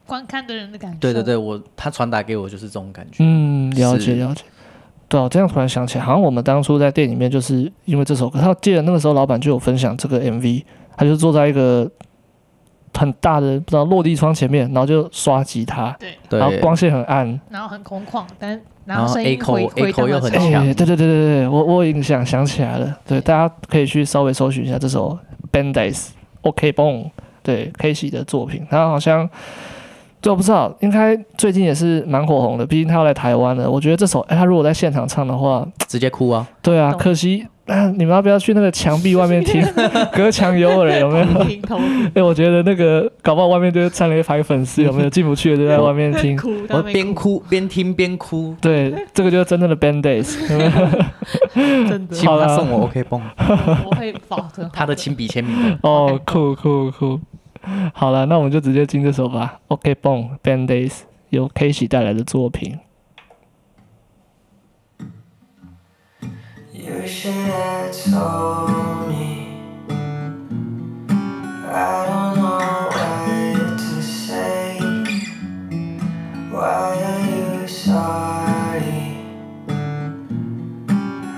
[SPEAKER 3] 观看的人的感觉，
[SPEAKER 2] 对对对，我他传达给我就是这种感觉。
[SPEAKER 1] 嗯，了解了解。对啊，这样突然想起来，好像我们当初在店里面就是因为这首歌，他记得那个时候老板就有分享这个 MV，他就坐在一个。很大的不知道落地窗前面，然后就刷吉他，
[SPEAKER 3] 对，
[SPEAKER 1] 然后光线很暗，
[SPEAKER 3] 然后很空旷，但然后声音回回
[SPEAKER 2] 头又很强，
[SPEAKER 1] 对对对对对，我我已经想想起来了，对，大家可以去稍微搜寻一下这首 Band-Aids OK 蹦，对 k a s e y 的作品，他好像就不知道，应该最近也是蛮火红的，毕竟他要来台湾了，我觉得这首哎，他如果在现场唱的话，
[SPEAKER 2] 直接哭啊，
[SPEAKER 1] 对啊，可惜。啊、你们要不要去那个墙壁外面听？隔墙有耳，有没有？哎、欸，我觉得那个搞不好外面就站了一排粉丝，有没有进不去的就在外面听？
[SPEAKER 2] 我边哭边听边哭。
[SPEAKER 1] 对，这个就是真正的 band days。
[SPEAKER 3] 真的。
[SPEAKER 2] 好了，送我 OK 绷。
[SPEAKER 3] 我会保证。
[SPEAKER 2] 他的亲笔签名。
[SPEAKER 1] 哦，酷酷酷。好了，那我们就直接进这首吧。OK 绷 Band-Aids 由 K-Ci:Li 带来的作品。You should have told me. I don't know what to say. Why are you sorry?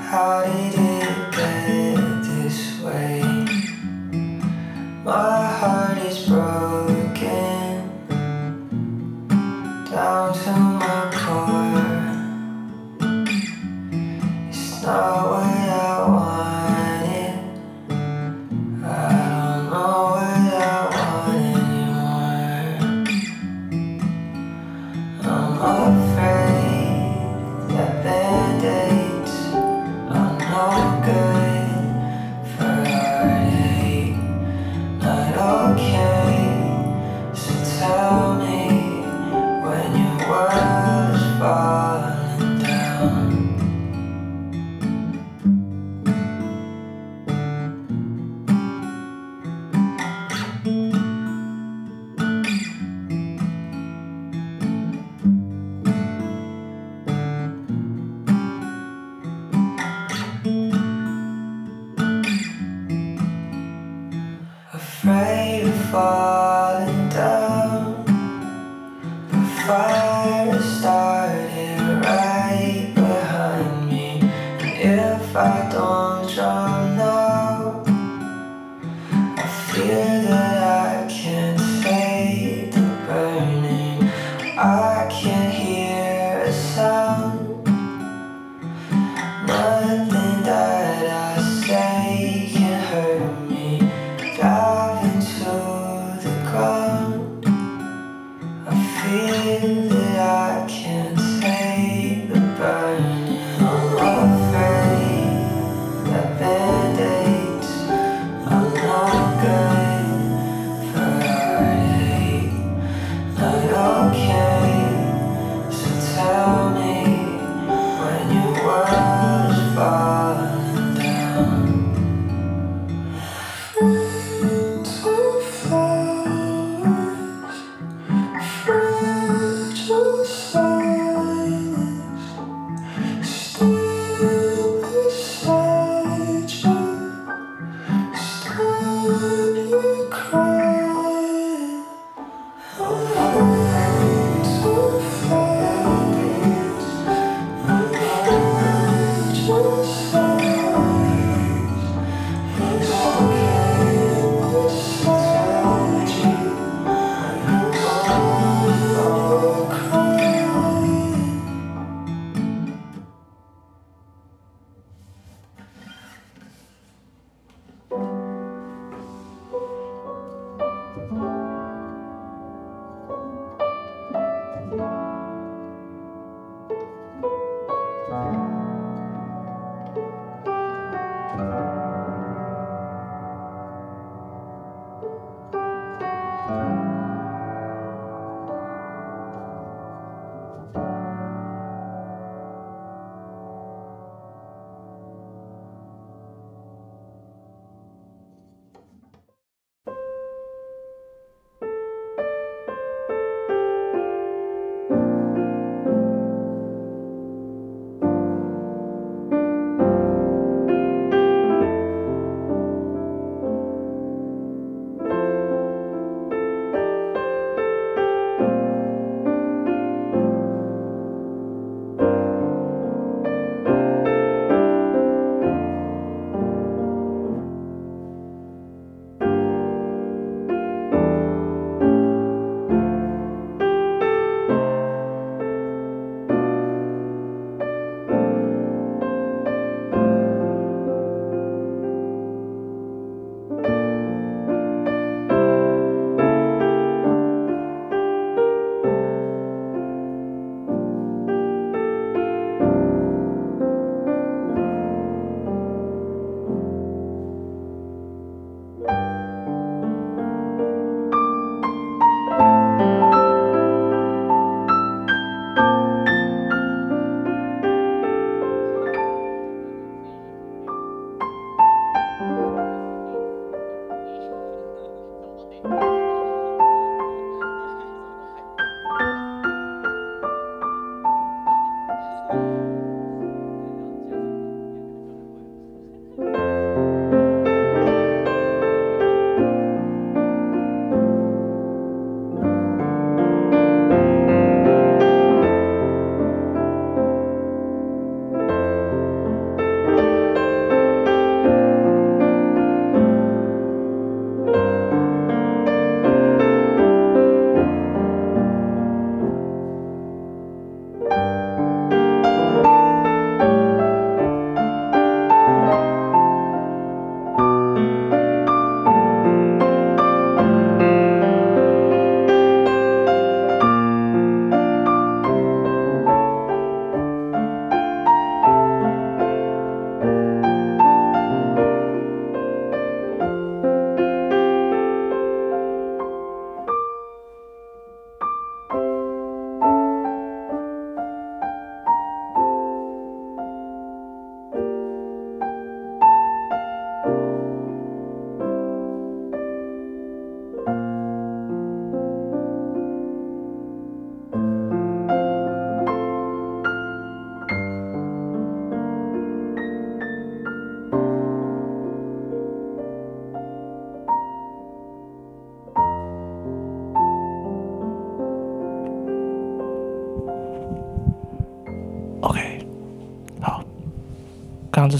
[SPEAKER 1] How did it get this way? My heart is broken down to my core. It's not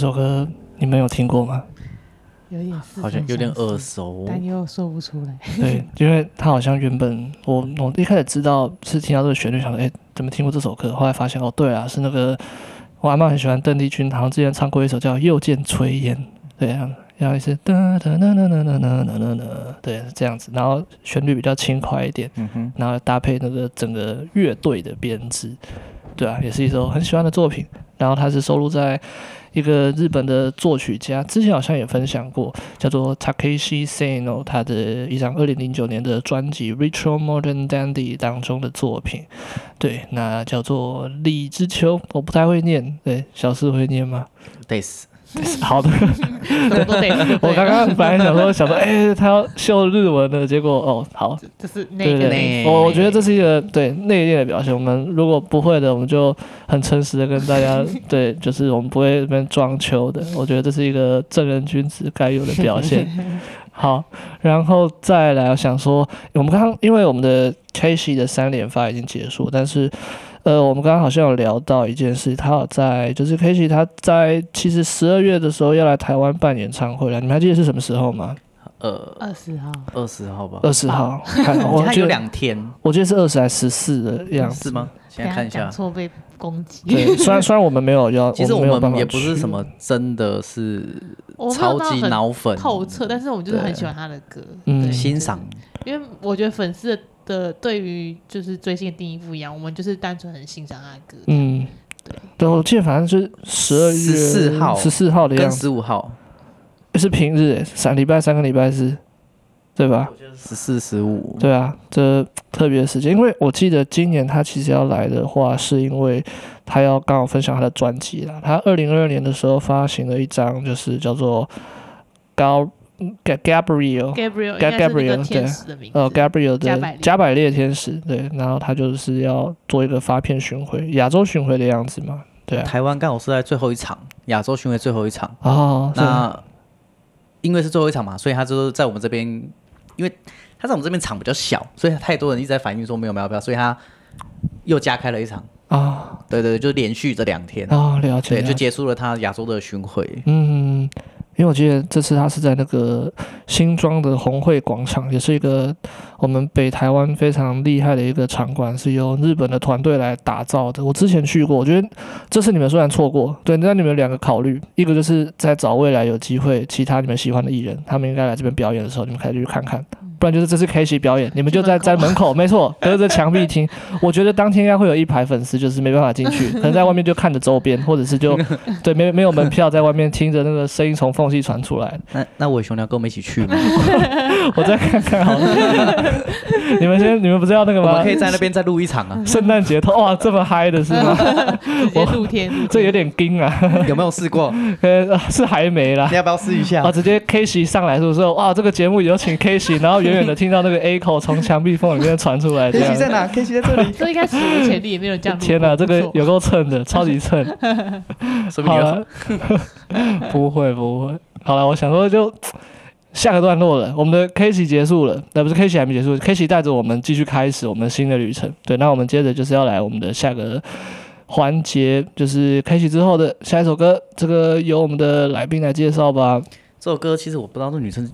[SPEAKER 1] 首歌你们有听过吗？
[SPEAKER 3] 有点似曾
[SPEAKER 2] 好像有
[SPEAKER 3] 点
[SPEAKER 2] 耳熟。
[SPEAKER 3] 但又说不出来。
[SPEAKER 1] 对，因为他好像原本我我一开始知道是听到这个旋律，想说哎，怎么听过这首歌？后来发现哦，对啊，是那个我阿妈很喜欢邓丽君，好像之前唱过一首叫《又见炊烟》，对啊，然后是哒哒哒哒哒哒哒哒哒，对，是这样子，然后旋律比较轻快一点，
[SPEAKER 2] 嗯哼，
[SPEAKER 1] 然后搭配那个整个乐队的编制，对啊，也是一首很喜欢的作品。然后它是收录在一个日本的作曲家，之前好像也分享过，叫做 Takeshi Seno，他的一张二零零九年的专辑《Retro Modern Dandy》当中的作品，对，那叫做《李之秋》，我不太会念，对，小四会念
[SPEAKER 2] 吗？对。
[SPEAKER 1] 好的，我刚刚本来想说，想说，哎、欸，他要秀日文的，结果哦，好，
[SPEAKER 3] 这是内
[SPEAKER 1] 对对
[SPEAKER 3] 个
[SPEAKER 1] 对，我我觉得这是一个对内敛的表现。我们如果不会的，我们就很诚实的跟大家，对，就是我们不会这边装秋的。我觉得这是一个正人君子该有的表现。好，然后再来，我想说，我们刚刚因为我们的 Casey 的三连发已经结束，但是。呃，我们刚刚好像有聊到一件事，他有在就是 Katy 他在其实十二月的时候要来台湾办演唱会了，你们还记得是什么时候吗？
[SPEAKER 2] 呃，
[SPEAKER 3] 二十号，
[SPEAKER 2] 二十号吧，
[SPEAKER 1] 二十号，看我
[SPEAKER 2] 他有
[SPEAKER 1] 记得
[SPEAKER 2] 两天，
[SPEAKER 1] 我记得是二十还是十四的样子。
[SPEAKER 2] 是吗？现在看一下。
[SPEAKER 3] 讲，错被攻击。
[SPEAKER 1] 对，虽然虽然我们没有要，
[SPEAKER 2] 其实
[SPEAKER 1] 没有办法
[SPEAKER 2] 我们也不是什么真的是超
[SPEAKER 3] 级
[SPEAKER 2] 脑粉，
[SPEAKER 3] 透彻，但是我们就是很喜欢他的歌，
[SPEAKER 1] 嗯。
[SPEAKER 2] 欣赏，
[SPEAKER 3] 因为我觉得粉丝的的对于就是追星的定义不一样，我们就是单纯很欣赏他的歌。
[SPEAKER 1] 嗯，
[SPEAKER 3] 对
[SPEAKER 1] 对，我记得反正是十二月
[SPEAKER 2] 十四号
[SPEAKER 1] 十四号的
[SPEAKER 2] 样
[SPEAKER 1] 子，
[SPEAKER 2] 十五号，
[SPEAKER 1] 是平日，三礼拜三个礼拜四，对吧？
[SPEAKER 2] 十四十五，
[SPEAKER 1] 对啊，这特别的时间，因为我记得今年他其实要来的话，是因为他要刚好分享他的专辑啦。他二零二二年的时候发行了一张，就是叫做高 Gabriel。
[SPEAKER 3] Gabriel 应
[SPEAKER 1] Ga-
[SPEAKER 3] 该是那个
[SPEAKER 1] Gabriel，
[SPEAKER 3] 天使的名字。
[SPEAKER 1] 呃，Gabriel 的
[SPEAKER 3] 加百列
[SPEAKER 1] 天使，对，然后他就是要做一个发片巡回，亚洲巡回的样子嘛，对啊，
[SPEAKER 2] 台湾刚好是在最后一场亚洲巡回最后一场，
[SPEAKER 1] 哦，
[SPEAKER 2] 那因为是最后一场嘛，所以他就是在我们这边，因为他在我们这边场比较小，所以太多人一直在反映说没有没有没有，所以他又加开了一场，
[SPEAKER 1] 啊，
[SPEAKER 2] 对对对，就连续这两天，
[SPEAKER 1] 哦，了解，
[SPEAKER 2] 对，
[SPEAKER 1] 了解
[SPEAKER 2] 就结束了他亚洲的巡回。
[SPEAKER 1] 嗯，因为我记得这次他是在那个新庄的红会广场，也是一个我们北台湾非常厉害的一个场馆，是由日本的团队来打造的。我之前去过，我觉得这次你们虽然错过，对，那你们有两个考虑，一个就是在找未来有机会其他你们喜欢的艺人，他们应该来这边表演的时候，你们可以去看看。不然就是这次 K 系表演，你们就在在门口，没错，隔着墙壁听。我觉得当天应该会有一排粉丝，就是没办法进去，可能在外面就看着周边，或者是就 对没没有门票，在外面听着那个声音从缝隙传出来。
[SPEAKER 2] 那那伟雄，你要跟我们一起去吗？
[SPEAKER 1] 我再看看好了。你们先，你们不是要那个吗？
[SPEAKER 2] 我们可以在那边再录一场啊，
[SPEAKER 1] 圣诞节头哇，这么嗨的是
[SPEAKER 3] 吗？我露天，
[SPEAKER 1] 这有点惊啊！
[SPEAKER 2] 有没有试过？
[SPEAKER 1] 呃，是还没啦
[SPEAKER 2] 你。要不要试一下
[SPEAKER 1] 啊，？直接 K 系上来是不是，哇，这个节目有请 K 系，然后远远的听到那个 echo 从墙壁缝里面传出来，这
[SPEAKER 2] K 在
[SPEAKER 1] 样。
[SPEAKER 2] 哪？K 在这里。
[SPEAKER 3] 这应该史无前例，也没有人这样录过。
[SPEAKER 1] 天哪，
[SPEAKER 3] 这个
[SPEAKER 1] 有够蹭的，超级蹭。好了，不会不会。好了，我想说就下个段落了，我们的 K 期结束了，那不是 K 期还没结束，K 期带着我们继续开始我们新的旅程。对，那我们接着就是要来我们的下个环节，就是 K 期之后的下一首歌，这个由我们的来宾来介绍吧。
[SPEAKER 2] 这首歌其实我不知道这女生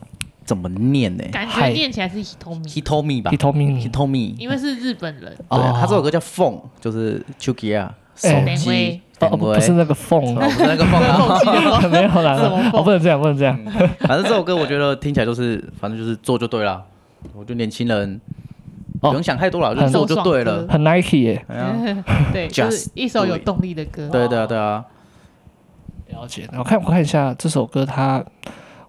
[SPEAKER 2] 怎么念呢
[SPEAKER 3] 感
[SPEAKER 1] 觉
[SPEAKER 3] 念起来是
[SPEAKER 2] hitomi，？Hitomi 吧 Hitomi，Hitomi。
[SPEAKER 3] 因为是日本人。
[SPEAKER 2] 对，
[SPEAKER 1] 哦
[SPEAKER 2] 他这首歌叫《凤》，就是 Chukia 手
[SPEAKER 1] 哎
[SPEAKER 2] 机
[SPEAKER 3] 点，
[SPEAKER 1] 哦，不不是那个凤
[SPEAKER 2] 哦，不是那个凤啊。
[SPEAKER 1] 没有啦
[SPEAKER 3] 什么，凤
[SPEAKER 1] 哦，不能这样，不能这样。
[SPEAKER 2] 反正这首歌我觉得听起来就是，反正就是做就对了。我觉得年轻人不
[SPEAKER 1] 哦
[SPEAKER 2] 用想太多了，就
[SPEAKER 1] 很
[SPEAKER 2] 做就对了。
[SPEAKER 1] 很 Nike 耶，
[SPEAKER 2] 哎
[SPEAKER 3] 对，就
[SPEAKER 2] Just
[SPEAKER 3] 是一首有动力的歌。
[SPEAKER 2] 对对啊，对啊，
[SPEAKER 1] 了解。我看我看一下这首歌它，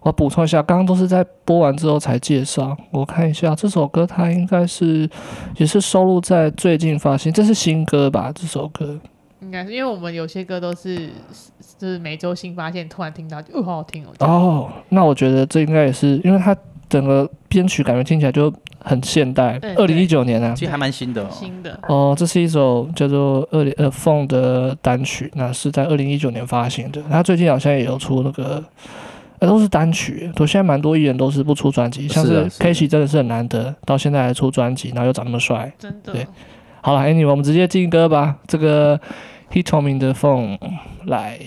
[SPEAKER 1] 我补充一下，刚刚都是在播完之后才介绍。我看一下这首歌，它应该是也是收录在最近发行，这是新歌吧？这首歌
[SPEAKER 3] 应该是因为我们有些歌都是就是每周新发现，突然听到就哦好好听哦。
[SPEAKER 1] 哦，那我觉得这应该也是，因为它整个编曲感觉听起来就很现代
[SPEAKER 3] 对。
[SPEAKER 1] 二零一九年啊，
[SPEAKER 2] 其实还蛮新的哦。
[SPEAKER 3] 新的
[SPEAKER 1] 哦，这是一首叫做二零呃凤的单曲，那是在二零一九年发行的。它最近好像也有出那个，呃，都是单曲。我现在蛮多艺人都是不出专辑，像是 K 系真的是很难得，到现在还出专辑，然后又长那么帅。
[SPEAKER 3] 真的
[SPEAKER 1] 对好了，anyway，我们直接进歌吧。这个
[SPEAKER 6] ，He told me the phone 来。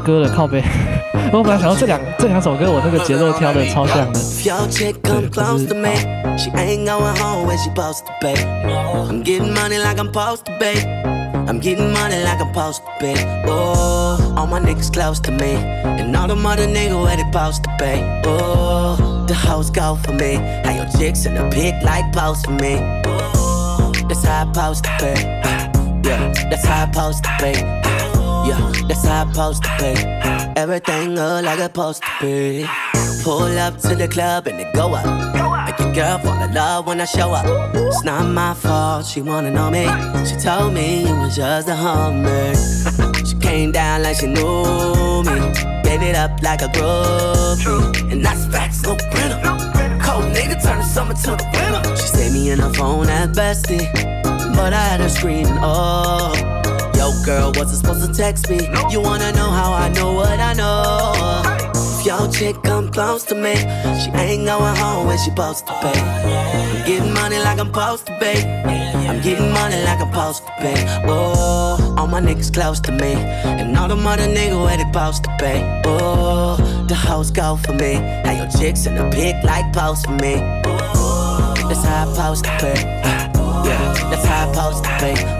[SPEAKER 6] 歌了，靠背。我本来想到这两这两首歌，我那个节奏挑的超像的。对，就是。Yeah, that's how I'm supposed to be. Everything look like it's supposed to be. Pull up to the club and they go up. Make your girl fall in love when I show up. It's not my fault, she wanna know me. She told me you was just a hummer. she came down like she knew me. Gave it up like a groupie. And that's facts, no printer. Cold nigga turn the summer to the winter. She saved me in her phone at bestie but I had her screaming, oh. Girl, wasn't supposed to text me. You wanna know how I know what I know? If your chick come close to me, she ain't going home when she supposed to pay. I'm getting money like I'm supposed to pay. I'm getting money like I'm supposed to pay. Oh, all my niggas close to me, and all the mother niggas where they supposed to pay. Oh, the house go for me. Now your chicks in the pic like post for me. That's how I supposed to pay. Yeah, that's how I'm supposed to be.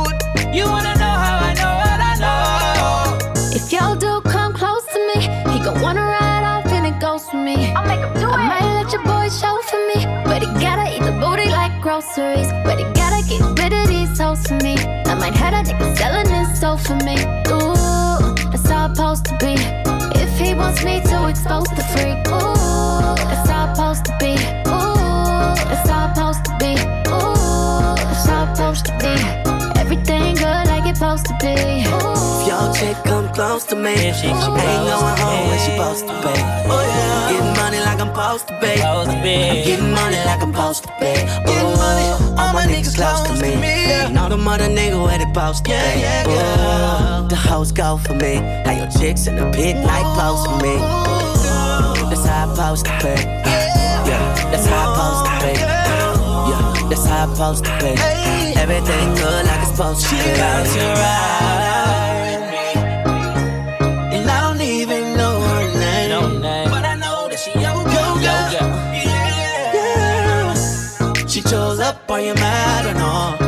[SPEAKER 7] You wanna know how I know what I know?
[SPEAKER 8] If y'all do come close to me, he gon' wanna ride off and it goes for me. I'll make him do I might let your boy show for me, but he gotta eat the booty like groceries. But he gotta get rid of these hoes for me. I might have a nigga selling his soul for me. Ooh, that's how it's supposed to be. If he wants me to expose the freak, ooh, that's how it's supposed to be. Ooh, that's how it's supposed to be. Supposed to be. Ooh.
[SPEAKER 9] If your chick come close to me, she ain't going home when she supposed to be. Oh, yeah. Getting money like I'm supposed to be. Getting money like I'm supposed to be. Ooh, all my niggas close to me. And all the mother niggas where they supposed to be. Ooh, the hoes go for me. Now your chicks in the pit like close to me. That's how I'm supposed to be. Yeah, that's how I'm supposed to be. Yeah, that's how I'm supposed to be everything good like it's supposed to. Cause you're right. And I don't even know her name. No name. But I know that she your girl. Yo, yeah. yeah. She chose up
[SPEAKER 8] on your mind
[SPEAKER 1] and all.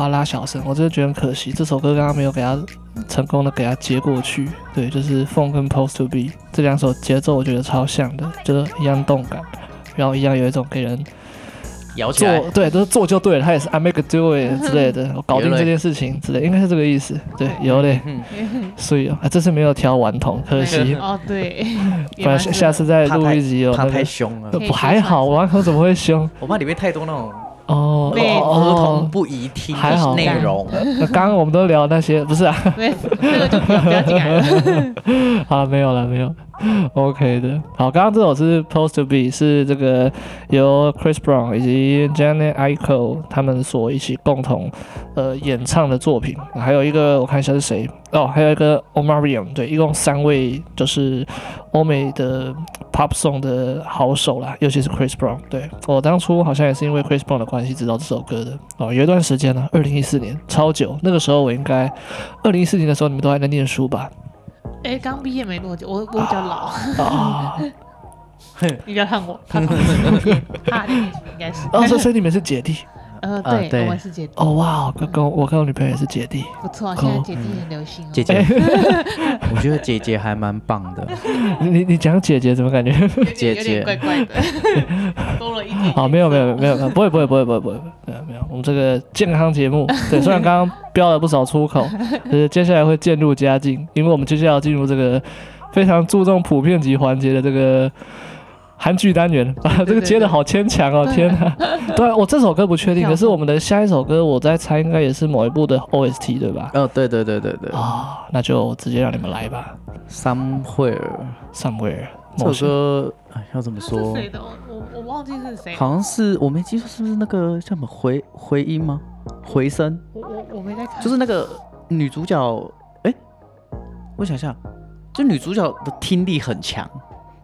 [SPEAKER 1] 把它拉小声，我真的觉得很可惜，这首歌刚刚没有给它成功的给它接过去。对，就是 Phone 跟 Post to Be 这两首节奏，我觉得超像的，就是一样动感，然后一样有一种给人做
[SPEAKER 2] 摇起来，
[SPEAKER 1] 对，都是做就对了，他也是 I make a do it 之类的，我搞定这件事情之类，应该是这个意思。对，有嘞，所以啊，这次没有挑顽童，可惜。
[SPEAKER 3] 哦，对，
[SPEAKER 1] 不然下下次再录一集有
[SPEAKER 2] 他
[SPEAKER 1] 那个
[SPEAKER 2] 太凶了
[SPEAKER 1] 呃，不还好，顽童怎么会凶？
[SPEAKER 2] 我怕里面太多那种
[SPEAKER 1] 哦
[SPEAKER 3] 妹
[SPEAKER 2] 儿
[SPEAKER 1] 哦
[SPEAKER 2] 童不宜听
[SPEAKER 1] 还好
[SPEAKER 2] 的内容。
[SPEAKER 1] 那刚刚我们都聊那些，不是啊？
[SPEAKER 3] 对，那个就不要不要进来了。
[SPEAKER 1] 好，没有了，没有。OK 的。好，刚刚这首是 pose to Be，是这个由 Chris Brown 以及 Janet Aiko 他们所一起共同呃演唱的作品。还有一个我看一下是谁哦，还有一个 Omarion，对，一共三位就是欧美的 Pop Song 的好手啦，尤其是 Chris Brown。对，我当初好像也是因为 Chris Brown 的关系知道这首歌的哦，有一段时间呢，二零一四年超久，那个时候我应该二零一四年的时候你们都还在念书吧？
[SPEAKER 3] 哎，刚毕业没多久，我我比较老，
[SPEAKER 1] 啊。
[SPEAKER 3] 你不要看我，他 他的应该是，
[SPEAKER 1] 哦，所以所以你们是姐弟
[SPEAKER 3] 呃，
[SPEAKER 2] 啊
[SPEAKER 3] 对，
[SPEAKER 2] 对
[SPEAKER 3] 我们是姐弟，
[SPEAKER 1] 哦，哇，跟跟我我跟我女朋友也是姐弟，
[SPEAKER 3] 不错，现在姐弟很流行哦。
[SPEAKER 2] 姐姐，我觉得姐姐还蛮棒的。
[SPEAKER 1] 你你你讲姐姐怎么感
[SPEAKER 3] 觉？
[SPEAKER 2] 姐姐
[SPEAKER 3] 有点怪怪的，多了一点。
[SPEAKER 1] 好，没有没有没有没有，不会不会不会不会不会，没有没有，我们这个健康节目，对，虽然刚刚飙了不少出口，可是接下来会渐入佳境，因为我们接下来要进入这个非常注重普遍级环节的这个。韩剧单元 啊，这个接的好牵强哦！天哪，对我这首歌不确定，可是我们的下一首歌，我在猜应该也是某一部的 OST 对吧？
[SPEAKER 2] 哦，对对对对对
[SPEAKER 1] 啊，那就直接让你们来吧。
[SPEAKER 2] ，Somewhere
[SPEAKER 1] Somewhere，
[SPEAKER 2] 这首歌，哎，要怎么
[SPEAKER 3] 是
[SPEAKER 2] 说？
[SPEAKER 3] 谁的？我我忘记是谁。
[SPEAKER 2] 好像是我没记错，是不是那个叫什么回回音吗？回声，
[SPEAKER 3] 我我我没在看。
[SPEAKER 2] 就是那个女主角，哎，我想一下，就女主角的听力很强。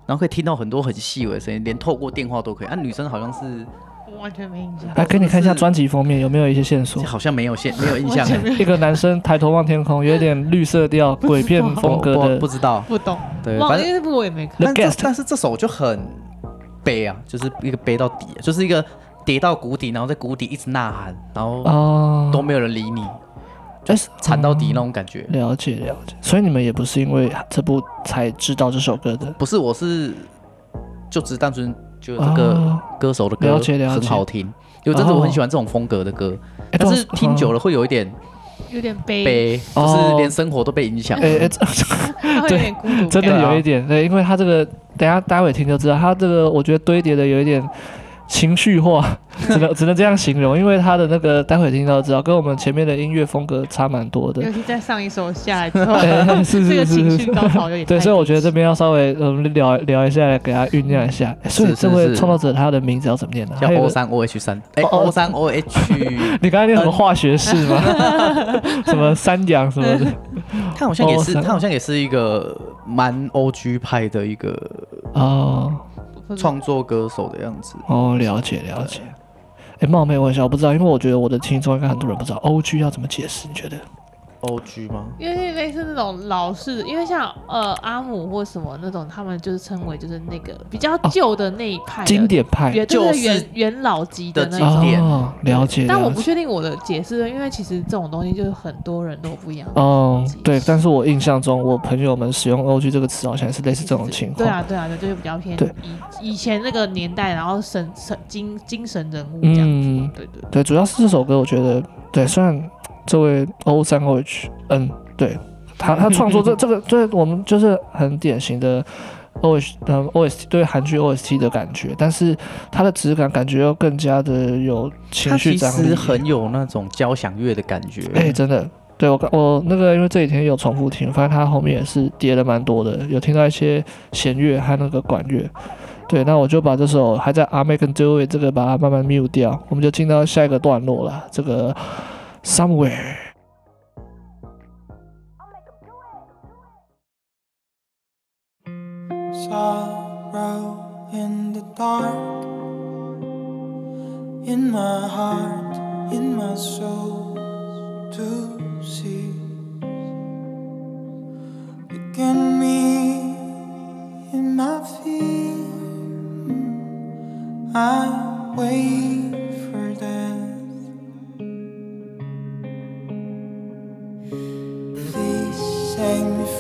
[SPEAKER 2] 然后可以听到很多很细微的声音，连透过电话都可以。啊，女生好像是，
[SPEAKER 3] 完全没印象。
[SPEAKER 1] 来给你看一下专辑封面有没有一些线索？
[SPEAKER 2] 好像没有线，没有印象。
[SPEAKER 1] 一个男生抬头望天空，有一点绿色调、鬼片风格的，
[SPEAKER 2] 不知道，
[SPEAKER 3] 不懂。对，
[SPEAKER 2] 反正
[SPEAKER 3] 这部我也没看。
[SPEAKER 2] 但这但是这首就很悲啊，就是一个悲到底，就是一个跌到谷底，然后在谷底一直呐喊，然后
[SPEAKER 1] 哦
[SPEAKER 2] 都没有人理你。就是惨到底那种感觉，
[SPEAKER 1] 了解了解。所以你们也不是因为这部才知道这首歌的？
[SPEAKER 2] 不是，我是就只是单纯觉得这个歌手的歌很好听，有阵子我很喜欢这种风格的歌，但是听久了会有一点
[SPEAKER 3] 有点悲，
[SPEAKER 2] 悲，就是连生活都被影响。
[SPEAKER 1] 哎 哎，
[SPEAKER 3] 对，
[SPEAKER 1] 真的有一点，对，因为他这个等下待会听就知道，他这个我觉得堆叠的有一点情绪化，只能只能这样形容，因为他的那个待会听到知道，跟我们前面的音乐风格差蛮多的。
[SPEAKER 3] 尤其在上一首下来之后，
[SPEAKER 1] 欸、是是是是是，
[SPEAKER 3] 高潮有点
[SPEAKER 1] 对，所以我觉得这边要稍微嗯聊聊一下，给他酝酿一下。欸、所以这位创作者他的名字要怎么念呢？
[SPEAKER 2] 叫 O 三 O H 三，哎，O 三 O H。
[SPEAKER 1] 你刚才念什么化学式吗？什么三氧什么的？
[SPEAKER 2] 他好像也是，他好像也是一个蛮 O G 派的一个哦。创作歌手的样子
[SPEAKER 1] 哦，了解了解。哎、欸，冒昧问一下，我不知道，因为我觉得我的听众应该很多人不知道 O G 要怎么解释？你觉得
[SPEAKER 2] ？O G 吗？
[SPEAKER 3] 因为类似那种老式，因为像呃阿姆或什么那种，他们就是称为就是那个比较旧的那一派、哦，
[SPEAKER 1] 经典派，
[SPEAKER 3] 就是元元老级的那
[SPEAKER 1] 种。了解。
[SPEAKER 3] 但我不确定我的解释，因为其实这种东西就是很多人都不一样。
[SPEAKER 1] 哦，对，但是我印象中，我朋友们使用 O G 这个词，好像是类似这种情况。
[SPEAKER 3] 对啊，对啊，对，就是比较偏以以前那个年代，然后神神精精神人物这样子。嗯，对对对，
[SPEAKER 1] 主要是这首歌，我觉得对，虽然这位 O 三 O H 嗯。对他，他创作这这个，对我们就是很典型的 O 嗯 O S T 对韩剧 O S T 的感觉，但是它的质感感觉又更加的有情绪张力，
[SPEAKER 2] 其实很有那种交响乐的感觉。
[SPEAKER 1] 哎、欸，真的，对我我那个因为这几天有重复听，发现它后面也是叠了蛮多的，有听到一些弦乐和那个管乐。对，那我就把这首还在 I Can Do It 这个把它慢慢 mute 掉，我们就进到下一个段落了，这个 somewhere.
[SPEAKER 4] Sorrow in the dark, in my heart, in my soul to see. Look at me in my fear. I wait for them.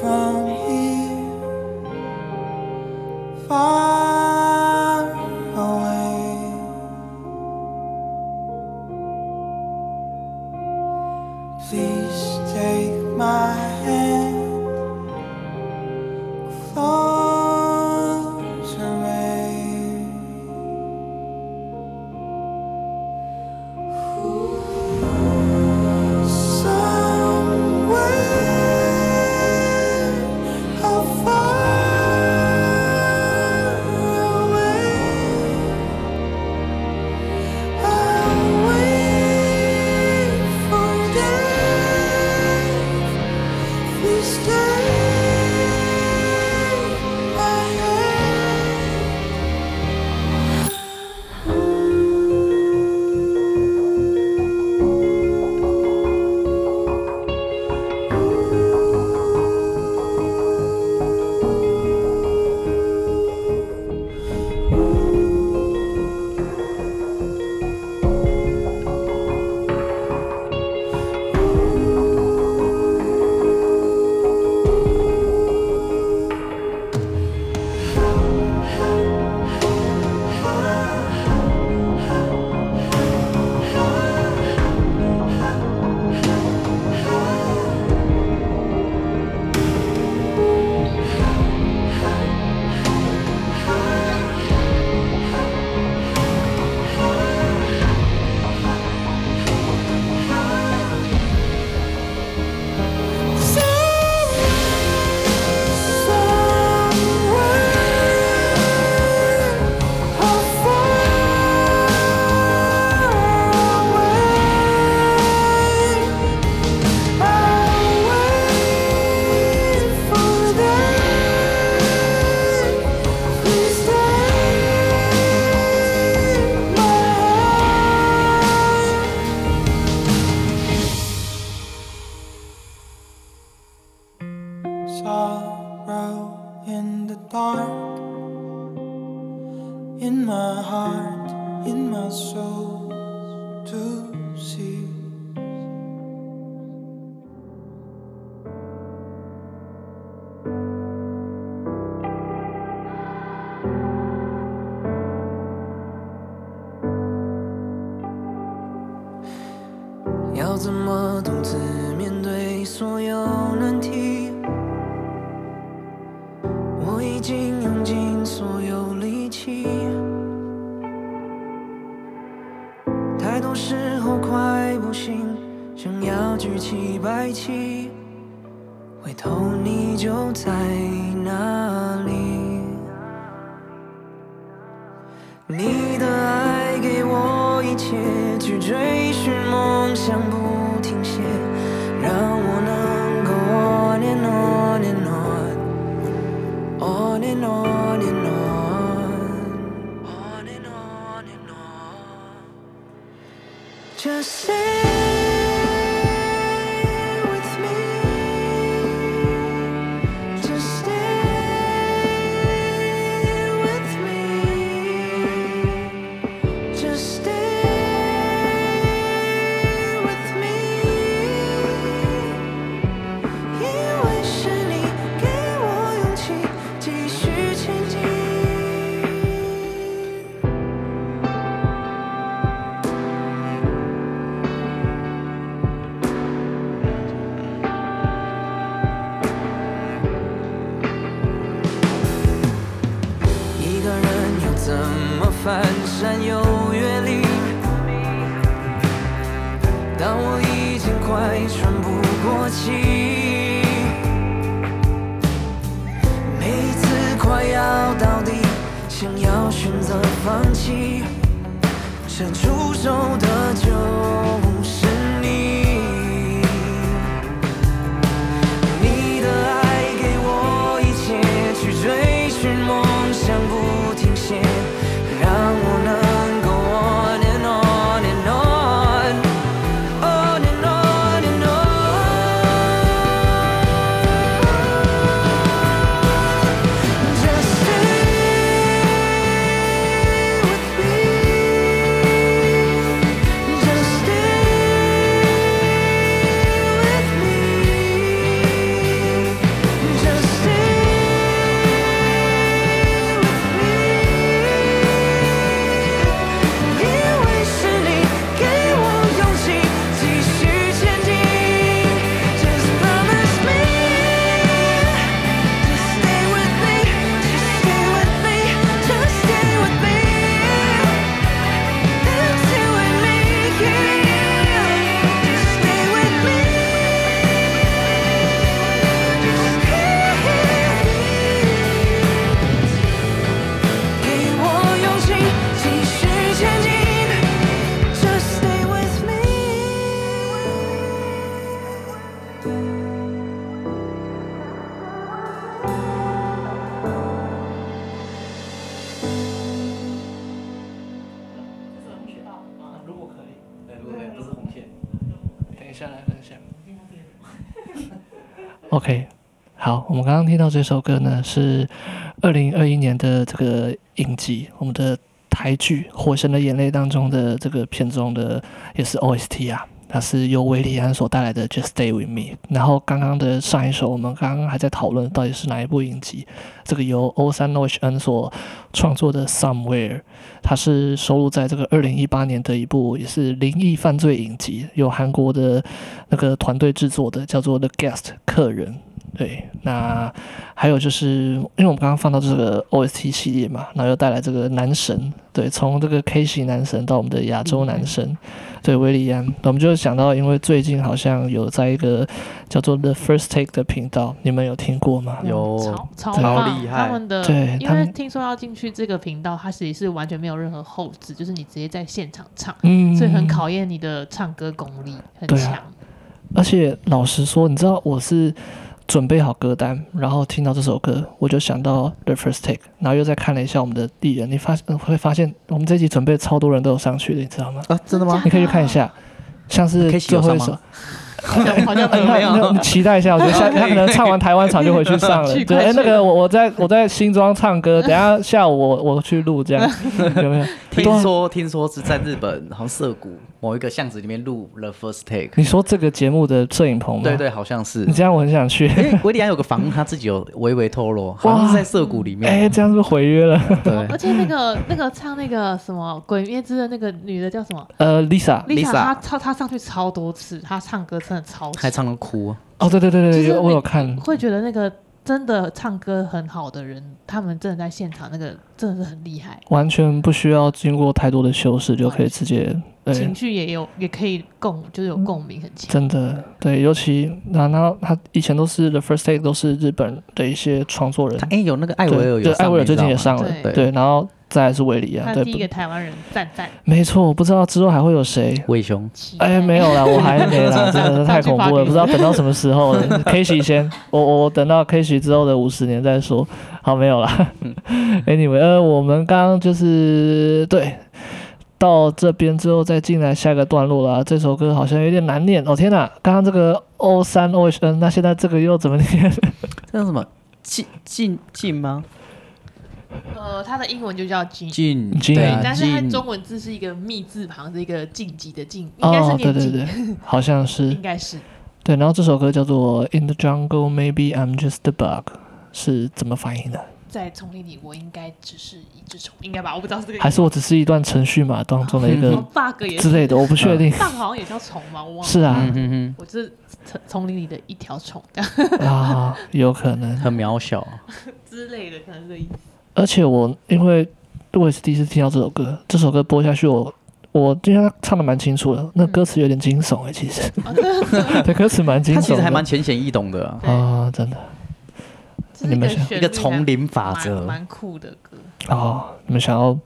[SPEAKER 4] from here. Far 我
[SPEAKER 1] 们刚刚听到这首歌呢，是二零二一年的这个影集，我们的台剧《火神的眼泪》当中的这个片中的，也是 OST 啊。它是由韦礼安所带来的《Just Stay With Me》，然后刚刚的上一首，我们刚刚还在讨论到底是哪一部影集，这个由欧山诺伊恩所创作的《Somewhere》，它是收录在这个二零一八年的一部也是灵异犯罪影集，由韩国的那个团队制作的，叫做《The Guest》客人。对，那还有就是，因为我们刚刚放到这个 OST 系列嘛，然后又带来这个男神，对，从这个 K-pop 男神到我们的亚洲男神，嗯、对，威利安，我们就想到，因为最近好像有在一个叫做 The First Take 的频道，你们有听过吗？
[SPEAKER 2] 有，
[SPEAKER 3] 超超厉
[SPEAKER 2] 害，
[SPEAKER 3] 他们的，
[SPEAKER 1] 对，
[SPEAKER 3] 因为听说要进去这个频道，它其实是完全没有任何后置，就是你直接在现场唱，
[SPEAKER 1] 嗯，
[SPEAKER 3] 所以很考验你的唱歌功力，很强、啊。
[SPEAKER 1] 而且老实说，你知道我是。准备好歌单，然后听到这首歌，我就想到 The First Take，然后又再看了一下我们的艺人，你发会发现我们这集准备超多人都有上去的，你知道吗？
[SPEAKER 2] 啊，真的吗？
[SPEAKER 1] 你可以去看一下，像是最后一首。
[SPEAKER 3] 好像好像没有，
[SPEAKER 1] 你期待一下，我觉得下他可能唱完台湾场就回去上了。对，哎，那个我我在我在新庄唱歌，等下下午我我去录这样，有没有？
[SPEAKER 2] 听说听说是在日本，好像涩谷某一个巷子里面录 The First Take。
[SPEAKER 1] 你说这个节目的摄影棚吗？
[SPEAKER 2] 对对，好像是。
[SPEAKER 1] 你这样我很想去。
[SPEAKER 2] 因为韦礼安有个房，他自己有微微透露，好像是在涩谷里面。
[SPEAKER 1] 哎，这样是不是毁约了？
[SPEAKER 2] 对。
[SPEAKER 3] 而且那个那个唱那个什么《鬼灭之刃》的那个女的叫什么？
[SPEAKER 1] 呃，Lisa，Lisa，
[SPEAKER 3] 她她她上去超多次，她唱歌真的超。
[SPEAKER 2] 还唱了。哭
[SPEAKER 1] 哦，对对对对，我有看，
[SPEAKER 3] 会觉得那个真的唱歌很好的人，他们真的在现场那个真的是很厉害，
[SPEAKER 1] 完全不需要经过太多的修饰就可以直接
[SPEAKER 3] 情绪也有也可以共就是有共鸣很强。
[SPEAKER 1] 真的对，尤其那那他以前都是 The First Take 都是日本的一些创作人，
[SPEAKER 2] 哎、欸，有那个艾薇儿有
[SPEAKER 1] 对艾薇儿最近也上了，
[SPEAKER 3] 对，
[SPEAKER 1] 对，然后。再来是韦礼啊，对，
[SPEAKER 3] 第一个台湾人赞赞，
[SPEAKER 1] 没错，我不知道之后还会有谁，
[SPEAKER 2] 韦兄，
[SPEAKER 1] 哎，没有啦，我还没啦，真的是太恐怖了，不知道等到什么时候了。K 许先，我我等到 K 许之后的五十年再说，好，没有啦。Anyway，呃，我们刚刚就是对，到这边之后再进来下一个段落啦。这首歌好像有点难念，哦天哪，刚刚这个 O 三 O H N，那现在这个又怎么念？
[SPEAKER 2] 这叫什么？进进进吗？
[SPEAKER 3] 呃，它的英文就叫进
[SPEAKER 2] 进，
[SPEAKER 3] 对，
[SPEAKER 1] 啊、
[SPEAKER 3] 但是它中文字是一个密字旁是一个晋级的晋，应该是
[SPEAKER 1] 对对对，好像是，
[SPEAKER 3] 应该是。
[SPEAKER 1] 对，然后这首歌叫做《In the Jungle Maybe I'm Just a Bug》，是怎么翻译的？
[SPEAKER 3] 在丛林里，我应该只是一只虫，应该吧？我不知道是这个。
[SPEAKER 1] 还是我只是一段程序码当中的一个
[SPEAKER 3] bug
[SPEAKER 1] 之类的，我不确定。
[SPEAKER 3] bug 好像也叫虫吗？我忘了。
[SPEAKER 1] 是啊，
[SPEAKER 2] 嗯、
[SPEAKER 3] 我是丛林里的一条虫，
[SPEAKER 1] 啊，有可能
[SPEAKER 2] 很渺小
[SPEAKER 3] 之类的，可能是这意思。
[SPEAKER 1] 而且我因为我也是第一次听到这首歌，这首歌播下去我，我我因为他唱的蛮清楚的，那歌词有点惊悚哎、欸，其实，
[SPEAKER 3] 哦、
[SPEAKER 1] 对歌词蛮惊悚的，
[SPEAKER 2] 他其实还蛮浅显易懂的啊，
[SPEAKER 1] 啊 真的。
[SPEAKER 3] 你们想
[SPEAKER 2] 一个丛林法则，
[SPEAKER 3] 蛮酷的歌
[SPEAKER 1] 哦。你们想要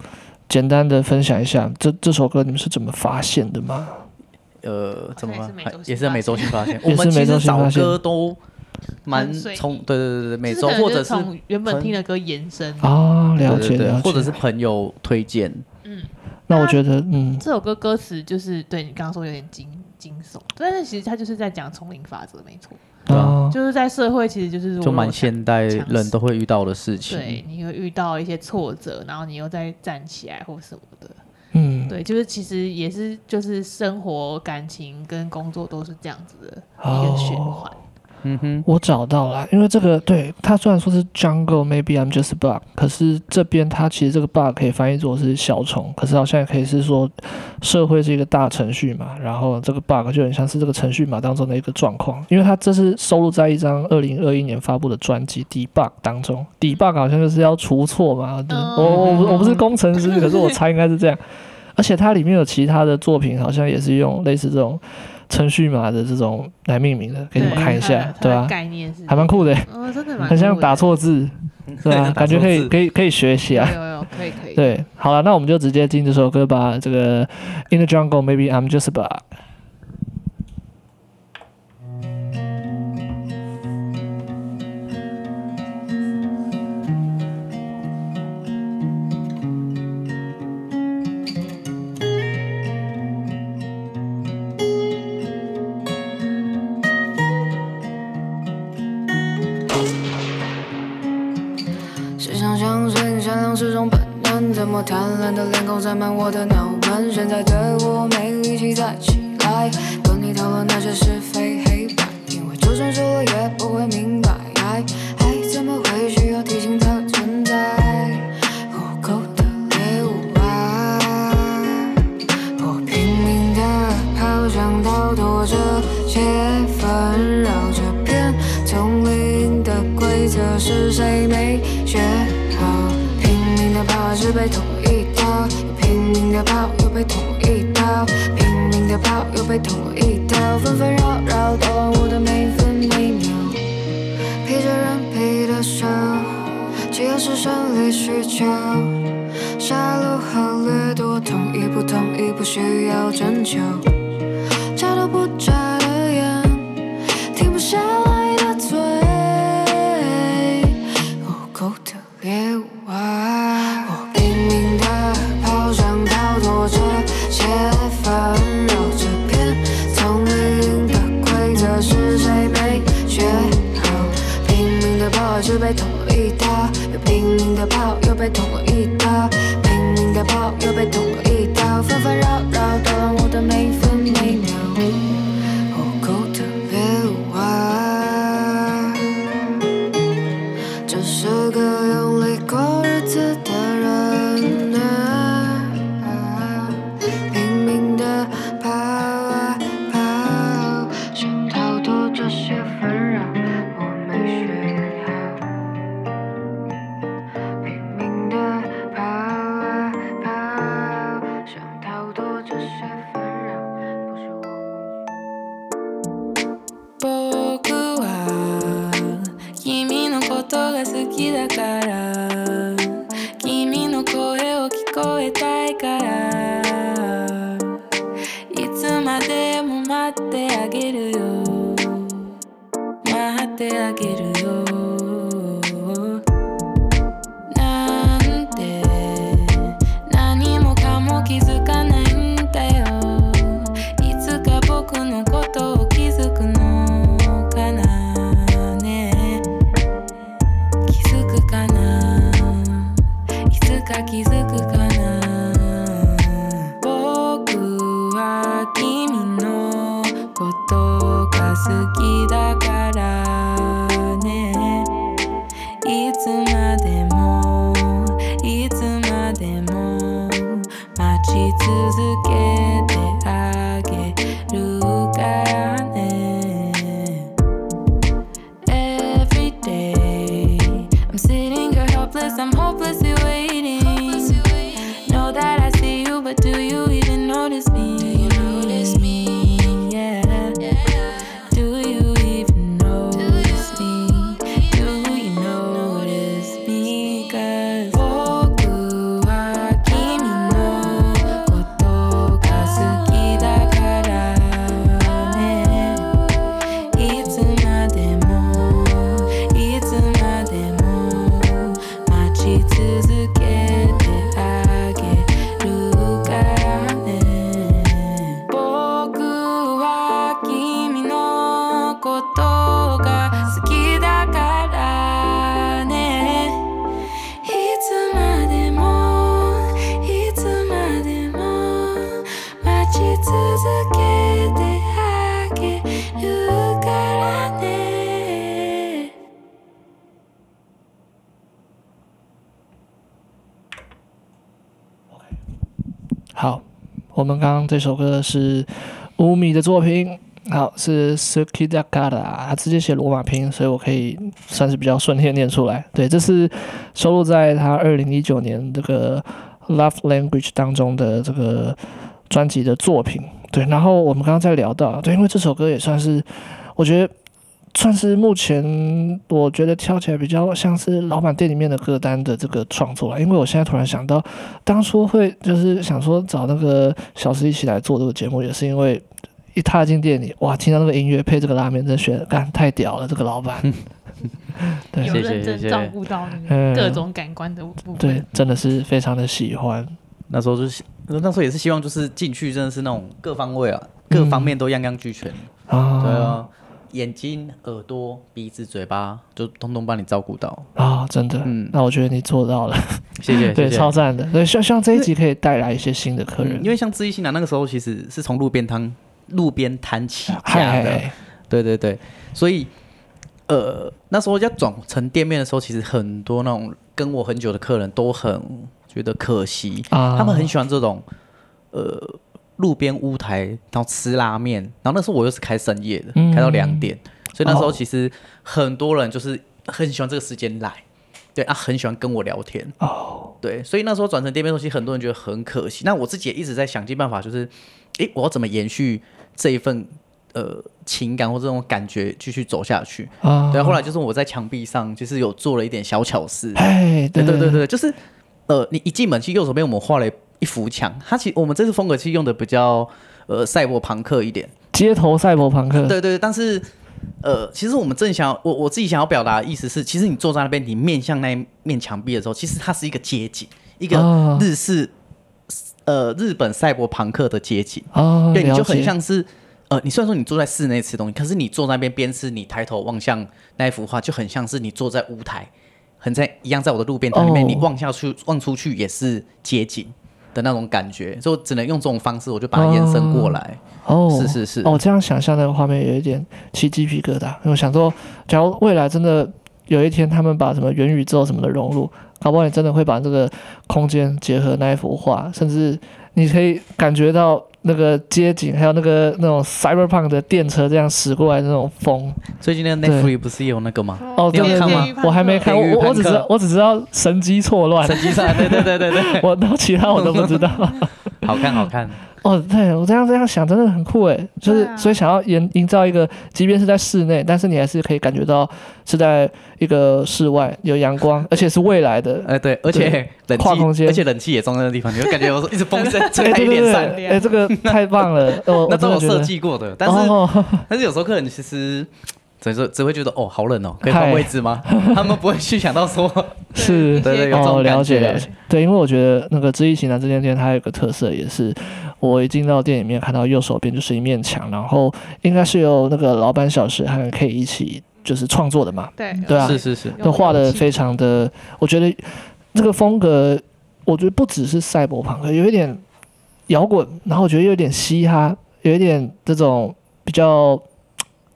[SPEAKER 1] 简单的分享一下这这首歌你们是怎么发现的吗？
[SPEAKER 2] 呃，怎么
[SPEAKER 3] 也
[SPEAKER 2] 是每周新发现，
[SPEAKER 1] 也是每周新发现，
[SPEAKER 2] 我们其实找歌都。蛮从对对对对，每周或者是从
[SPEAKER 3] 原本听的歌延伸
[SPEAKER 1] 啊，了解了解，
[SPEAKER 2] 或者是朋友推荐。
[SPEAKER 3] 嗯，
[SPEAKER 1] 那我觉得嗯，
[SPEAKER 3] 这首歌歌词就是对你刚刚说有点惊惊悚，但是其实他就是在讲丛林法则，没错。
[SPEAKER 2] 对啊，
[SPEAKER 3] 就是在社会其实就是
[SPEAKER 2] 就蛮现代人都会遇到的事情。
[SPEAKER 3] 对，你会遇到一些挫折，然后你又再站起来或什么的。
[SPEAKER 1] 嗯，
[SPEAKER 3] 对，就是其实也是就是生活、感情跟工作都是这样子的一个循环。
[SPEAKER 2] 嗯哼，
[SPEAKER 1] 我找到了，因为这个对它虽然说是 jungle，maybe I'm just a bug，可是这边它其实这个 bug 可以翻译作是小虫，可是好像也可以是说社会是一个大程序嘛，然后这个 bug 就很像是这个程序码当中的一个状况，因为它这是收录在一张二零二一年发布的专辑 Debug 当中，Debug 好像就是要除错嘛，我我我不是工程师，可是我猜应该是这样，而且它里面有其他的作品，好像也是用类似这种。程序码的这种来命名的，给你们看一下，对吧？
[SPEAKER 3] 概念是
[SPEAKER 1] 还蛮酷的，
[SPEAKER 3] 哦，真的蛮，
[SPEAKER 1] 很像打错字，对吧，感觉可以可以可以学习啊，
[SPEAKER 3] 有有可以可以。
[SPEAKER 1] 对，好了，那我们就直接进这首歌吧。这个 In the jungle, maybe I'm just a bug。这首歌是乌米的作品，好是 Sukida Kara，他直接写罗马拼音，所以我可以算是比较顺利念出来。对，这是收录在他二零一九年这个 Love Language 当中的这个专辑的作品。对，然后我们刚刚在聊到，对，因为这首歌也算是，我觉得。算是目前我觉得跳起来比较像是老板店里面的歌单的这个创作了，因为我现在突然想到，当初会就是想说找那个小石一起来做这个节目，也是因为一踏进店里，哇，听到那个音乐配这个拉面，真的觉得干太屌了，这个老板，对，
[SPEAKER 3] 有认真照顾到那个各种感官的部分，
[SPEAKER 1] 对，真的是非常的喜欢。
[SPEAKER 2] 那时候就是那时候也是希望就是进去真的是那种各方位啊，各方面都样样俱全，
[SPEAKER 1] 啊，
[SPEAKER 2] 对啊。眼睛、耳朵、鼻子、嘴巴，就通通帮你照顾到。
[SPEAKER 1] 啊、哦！真的，嗯，那我觉得你做到了，
[SPEAKER 2] 谢谢，
[SPEAKER 1] 对，
[SPEAKER 2] 谢。谢
[SPEAKER 1] 超赞的。对，希望希望这一集可以带来一些新的客人，
[SPEAKER 2] 嗯、因为像知易行难那个时候，其实是从路边摊路边摊起家的，对对对，所以呃，那时候要转成店面的时候，其实很多那种跟我很久的客人都很觉得可惜，啊、他们很喜欢这种呃。路边屋台，然后吃拉面，然后那时候我又是开深夜的，嗯、开到两点，所以那时候其实很多人就是很喜欢这个时间来，对啊，很喜欢跟我聊天，哦，对，所以那时候转成店面的时候，其实很多人觉得很可惜。那我自己也一直在想尽办法，就是，诶，我要怎么延续这一份呃情感或这种感觉继续走下去？啊，对，后来就是我在墙壁上就是有做了一点小巧思，
[SPEAKER 1] 哎，对。
[SPEAKER 2] 对对对，就是呃，你一进门去右手边我们画了。一幅墙，它其实我们这次风格其实用的比较呃赛博朋克一点，
[SPEAKER 1] 街头赛博朋克。
[SPEAKER 2] 对，对对，但是呃，其实我们正想我我自己想要表达的意思是，其实你坐在那边，你面向那一面墙壁的时候，其实它是一个街景，一个日式、哦、呃日本赛博朋克的街景。哦，对，你就很像是呃，你虽然说你坐在室内吃东西，可是你坐在那边边吃，你抬头望向那一幅画，就很像是你坐在舞台，很在一样在我的路边摊里面，哦、你望下去望出去也是街景。的那种感觉，所以我只能用这种方式，我就把它延伸过来。哦，是是是。
[SPEAKER 1] 哦，这样想象那个画面有一点起鸡皮疙瘩。因为我想说，假如未来真的有一天他们把什么元宇宙什么的融入，搞不好你真的会把这个空间结合那一幅画，甚至你可以感觉到。那个街景，还有那个那种 cyberpunk 的电车这样驶过来的那种风。
[SPEAKER 2] 最近那个 Netflix 不是有那个吗？
[SPEAKER 1] 哦，
[SPEAKER 2] 你有看吗？
[SPEAKER 1] 我还没看，我我只知道我只知道神机错乱。
[SPEAKER 2] 神机错乱，对对对对对。
[SPEAKER 1] 我到其他我都不知道。
[SPEAKER 2] 好 看好看。
[SPEAKER 1] 哦，对我这样这样想真的很酷诶，就是、
[SPEAKER 3] 啊、
[SPEAKER 1] 所以想要营营造一个，即便是在室内，但是你还是可以感觉到是在一个室外有阳光，而且是未来的。
[SPEAKER 2] 哎，对，而且冷气，
[SPEAKER 1] 跨空间，
[SPEAKER 2] 而且冷气也装在那个地方，你会感觉有一直风声吹在
[SPEAKER 1] 脸上。
[SPEAKER 2] 哎、
[SPEAKER 1] 欸，这个太棒了，哦、
[SPEAKER 2] 那都有设计过的，但是、
[SPEAKER 1] 哦、
[SPEAKER 2] 但是有时候客人其实。所以说只会觉得哦，好冷哦，可以换位置吗？他们不会去想到说，
[SPEAKER 1] 是，
[SPEAKER 2] 对对，有这种
[SPEAKER 1] 了解了解。对，因为我觉得那个知易行难这间店，它有个特色，也是我一进到店里面看到右手边就是一面墙，然后应该是由那个老板小石还可以一起就是创作的嘛。
[SPEAKER 3] 对，
[SPEAKER 1] 对啊，
[SPEAKER 2] 是是是，
[SPEAKER 1] 都画的非常的，我觉得这个风格，我觉得不只是赛博朋克，有一点摇滚，然后我觉得有点嘻哈，有一点这种比较。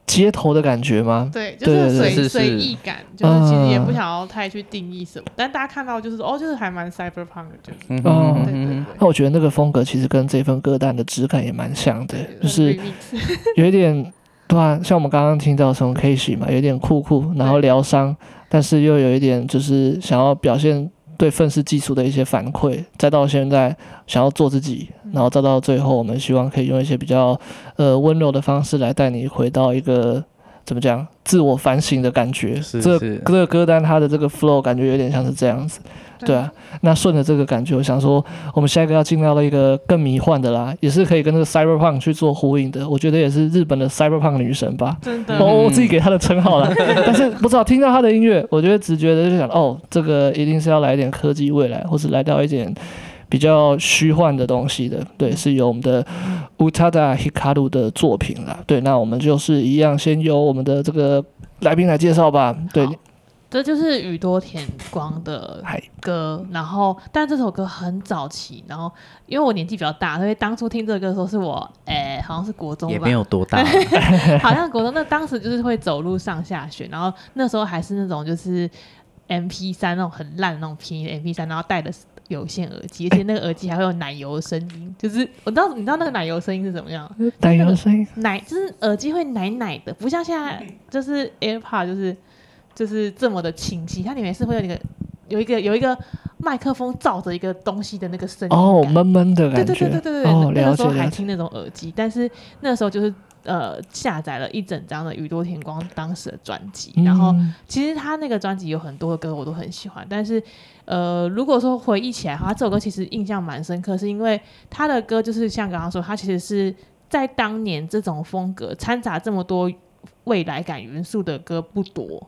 [SPEAKER 1] 街头的感觉吗？
[SPEAKER 3] 对，就是随随意感，就是其实也不想要太去定义什么，嗯、但大家看到就是哦，就是还蛮 cyberpunk 的，就是嗯，对对对。
[SPEAKER 1] 那我觉得那个风格其实跟这份歌单的质感也蛮像的，就是有一点对啊，像我们刚刚听到从 Keishi 嘛，有点酷酷，然后疗伤，但是又有一点就是想要表现。对愤世嫉俗的一些反馈，再到现在想要做自己，然后再到最后，我们希望可以用一些比较呃温柔的方式来带你回到一个怎么讲自我反省的感觉。
[SPEAKER 2] 是是
[SPEAKER 1] 这个歌歌单它的这个 flow 感觉有点像是这样子。对啊，那顺着这个感觉，我想说，我们下一个要进到了一个更迷幻的啦，也是可以跟那个 cyberpunk 去做呼应的。我觉得也是日本的 cyberpunk 女神吧，
[SPEAKER 3] 真的，
[SPEAKER 1] 哦，我自己给她的称号了。但是不知道听到她的音乐，我觉得直觉的就想，哦，这个一定是要来一点科技未来，或是来到一点比较虚幻的东西的。对，是由我们的 Utada Hikaru 的作品啦。对，那我们就是一样，先由我们的这个来宾来介绍吧。对。
[SPEAKER 3] 这就是宇多田光的歌，然后但这首歌很早期，然后因为我年纪比较大，所以当初听这个歌的时候是我，哎，好像是国中吧，
[SPEAKER 2] 也没有多大，
[SPEAKER 3] 好像国中。那当时就是会走路上下学，然后那时候还是那种就是 MP 三那种很烂的那种便宜的 MP 三，然后带的有线耳机，而且那个耳机还会有奶油的声音，就是我知道你知道那个奶油声音是怎么样？
[SPEAKER 1] 奶油声音，
[SPEAKER 3] 奶就是耳机会奶奶的，不像现在就是 AirPod 就是。就是这么的清晰，它里面是会有一个有一个有一个麦克风罩着一个东西的那个声音
[SPEAKER 1] 哦，闷闷的感觉。
[SPEAKER 3] 对对对对对对，哦、那个时候还听那种耳机，但是那时候就是呃下载了一整张的宇多田光当时的专辑，嗯、然后其实他那个专辑有很多的歌我都很喜欢，但是呃如果说回忆起来的话，这首歌其实印象蛮深刻，是因为他的歌就是像刚刚说，他其实是在当年这种风格掺杂这么多未来感元素的歌不多。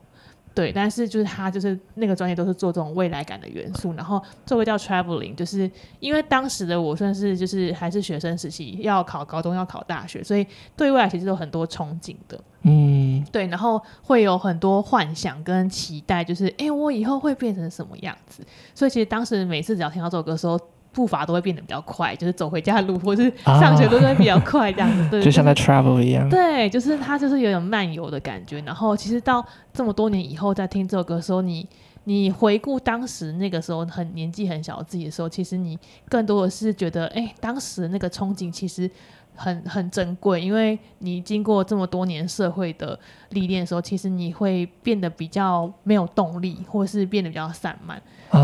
[SPEAKER 3] 对，但是就是他就是那个专业都是做这种未来感的元素，然后这个叫 traveling，就是因为当时的我算是就是还是学生时期，要考高中要考大学，所以对未来其实有很多憧憬的，嗯，对，然后会有很多幻想跟期待，就是哎，我以后会变成什么样子？所以其实当时每次只要听到这首歌的时候。步伐都会变得比较快，就是走回家的路或是上学都会比较快这样子，啊、对，
[SPEAKER 1] 就像在 travel 一样。
[SPEAKER 3] 对，就是它就是有点漫游的感觉。然后其实到这么多年以后再听这首歌的时候，你你回顾当时那个时候很年纪很小的自己的时候，其实你更多的是觉得，哎、欸，当时那个憧憬其实很很珍贵，因为你经过这么多年社会的历练的时候，其实你会变得比较没有动力，或是变得比较散漫。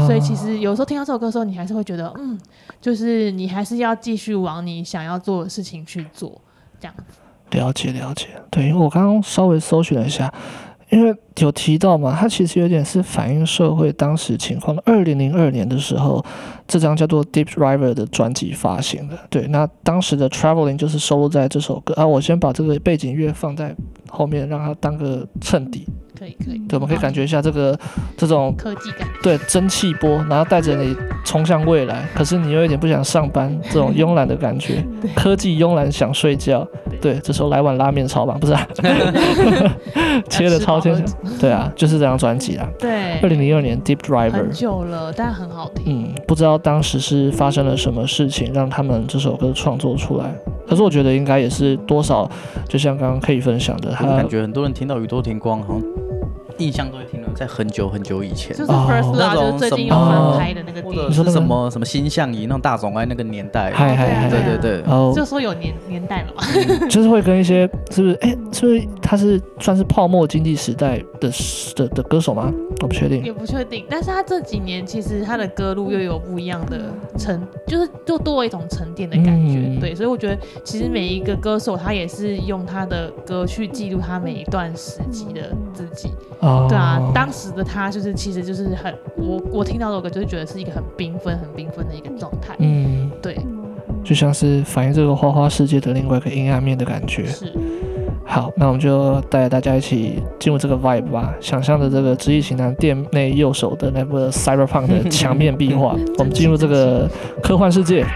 [SPEAKER 3] 所以其实有时候听到这首歌的时候，你还是会觉得，嗯，就是你还是要继续往你想要做的事情去做，这样子。
[SPEAKER 1] 了解了解，对，因为我刚刚稍微搜寻了一下，因为有提到嘛，它其实有点是反映社会当时情况的。二零零二年的时候，这张叫做《Deep River》的专辑发行的，对，那当时的《Traveling》就是收录在这首歌啊。我先把这个背景乐放在后面，让它当个衬底。
[SPEAKER 3] 可以可以，
[SPEAKER 1] 对，我们可以感觉一下这个这种
[SPEAKER 3] 科技感，
[SPEAKER 1] 对，蒸汽波，然后带着你冲向未来，可是你又有点不想上班，这种 慵懒的感觉，科技慵懒想睡觉，对，这时候来碗拉面超棒，不是啊？切的超清楚，对啊，就是这张专辑啊，
[SPEAKER 3] 对，
[SPEAKER 1] 二零零二年 Deep Driver，
[SPEAKER 3] 很久了，但很好听，
[SPEAKER 1] 嗯，不知道当时是发生了什么事情让他们这首歌创作出来，可是我觉得应该也是多少，就像刚刚可以分享的，他
[SPEAKER 2] 感觉很多人听到宇多田光好像。印象都挺在很久很久以前，
[SPEAKER 3] 就是 First
[SPEAKER 2] 那
[SPEAKER 3] Love，就是最近又翻拍的那个电影，
[SPEAKER 2] 或者是什么什么星象仪那种大总爱那个年代，
[SPEAKER 1] 嗨嗨嗨，
[SPEAKER 2] 对对对，
[SPEAKER 1] 哦，
[SPEAKER 3] 就说有年年代了嘛，
[SPEAKER 1] 就是会跟一些是不是？哎，是不是他是算是泡沫经济时代的的的歌手吗？我不确定，
[SPEAKER 3] 也不确定。但是他这几年其实他的歌路又有不一样的沉，就是就多了一种沉淀的感觉。
[SPEAKER 1] 嗯
[SPEAKER 3] 对，所以我觉得其实每一个歌手他也是用他的歌去记录他每一段时期的自己。
[SPEAKER 1] 哦，
[SPEAKER 3] 对啊，当时的他就是其实就是很我我听到这首歌就是觉得是一个很缤纷、很缤纷的一个状态。
[SPEAKER 1] 嗯，
[SPEAKER 3] 对，
[SPEAKER 1] 就像是反映这个花花世界的另外一个阴暗面的感觉。
[SPEAKER 3] 是。
[SPEAKER 1] 好，那我们就带大家一起进入这个 vibe 吧，想象着这个知易行难店内右手的那个 cyberpunk 的 墙面壁画，我们进入这个科幻世界。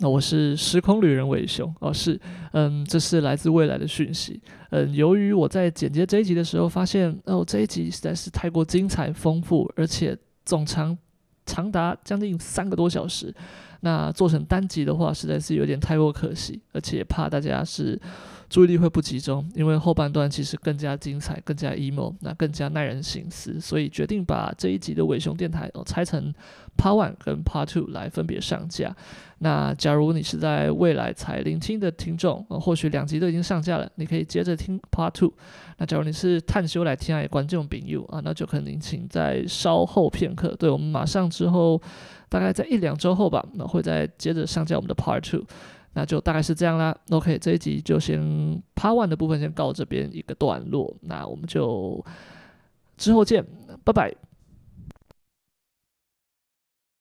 [SPEAKER 1] 那我是时空旅人伟雄哦，是，嗯，这是来自未来的讯息，嗯，由于我在剪接这一集的时候发现，哦，这一集实在是太过精彩丰富，而且总长长达将近三个多小时，那做成单集的话，实在是有点太过可惜，而且怕大家是。注意力会不集中，因为后半段其实更加精彩，更加 emo，那更加耐人寻思，所以决定把这一集的伟雄电台哦拆成 Part One 跟 Part Two 来分别上架。那假如你是在未来才聆听的听众，呃，或许两集都已经上架了，你可以接着听 Part Two。那假如你是探修来听爱观众朋友啊，那就可能请在稍后片刻，对，我们马上之后大概在一两周后吧，那会再接着上架我们的 Part Two。那就大概是这样啦。OK，这一集就先 Part One 的部分先告这边一个段落。那我们就之后见，拜拜。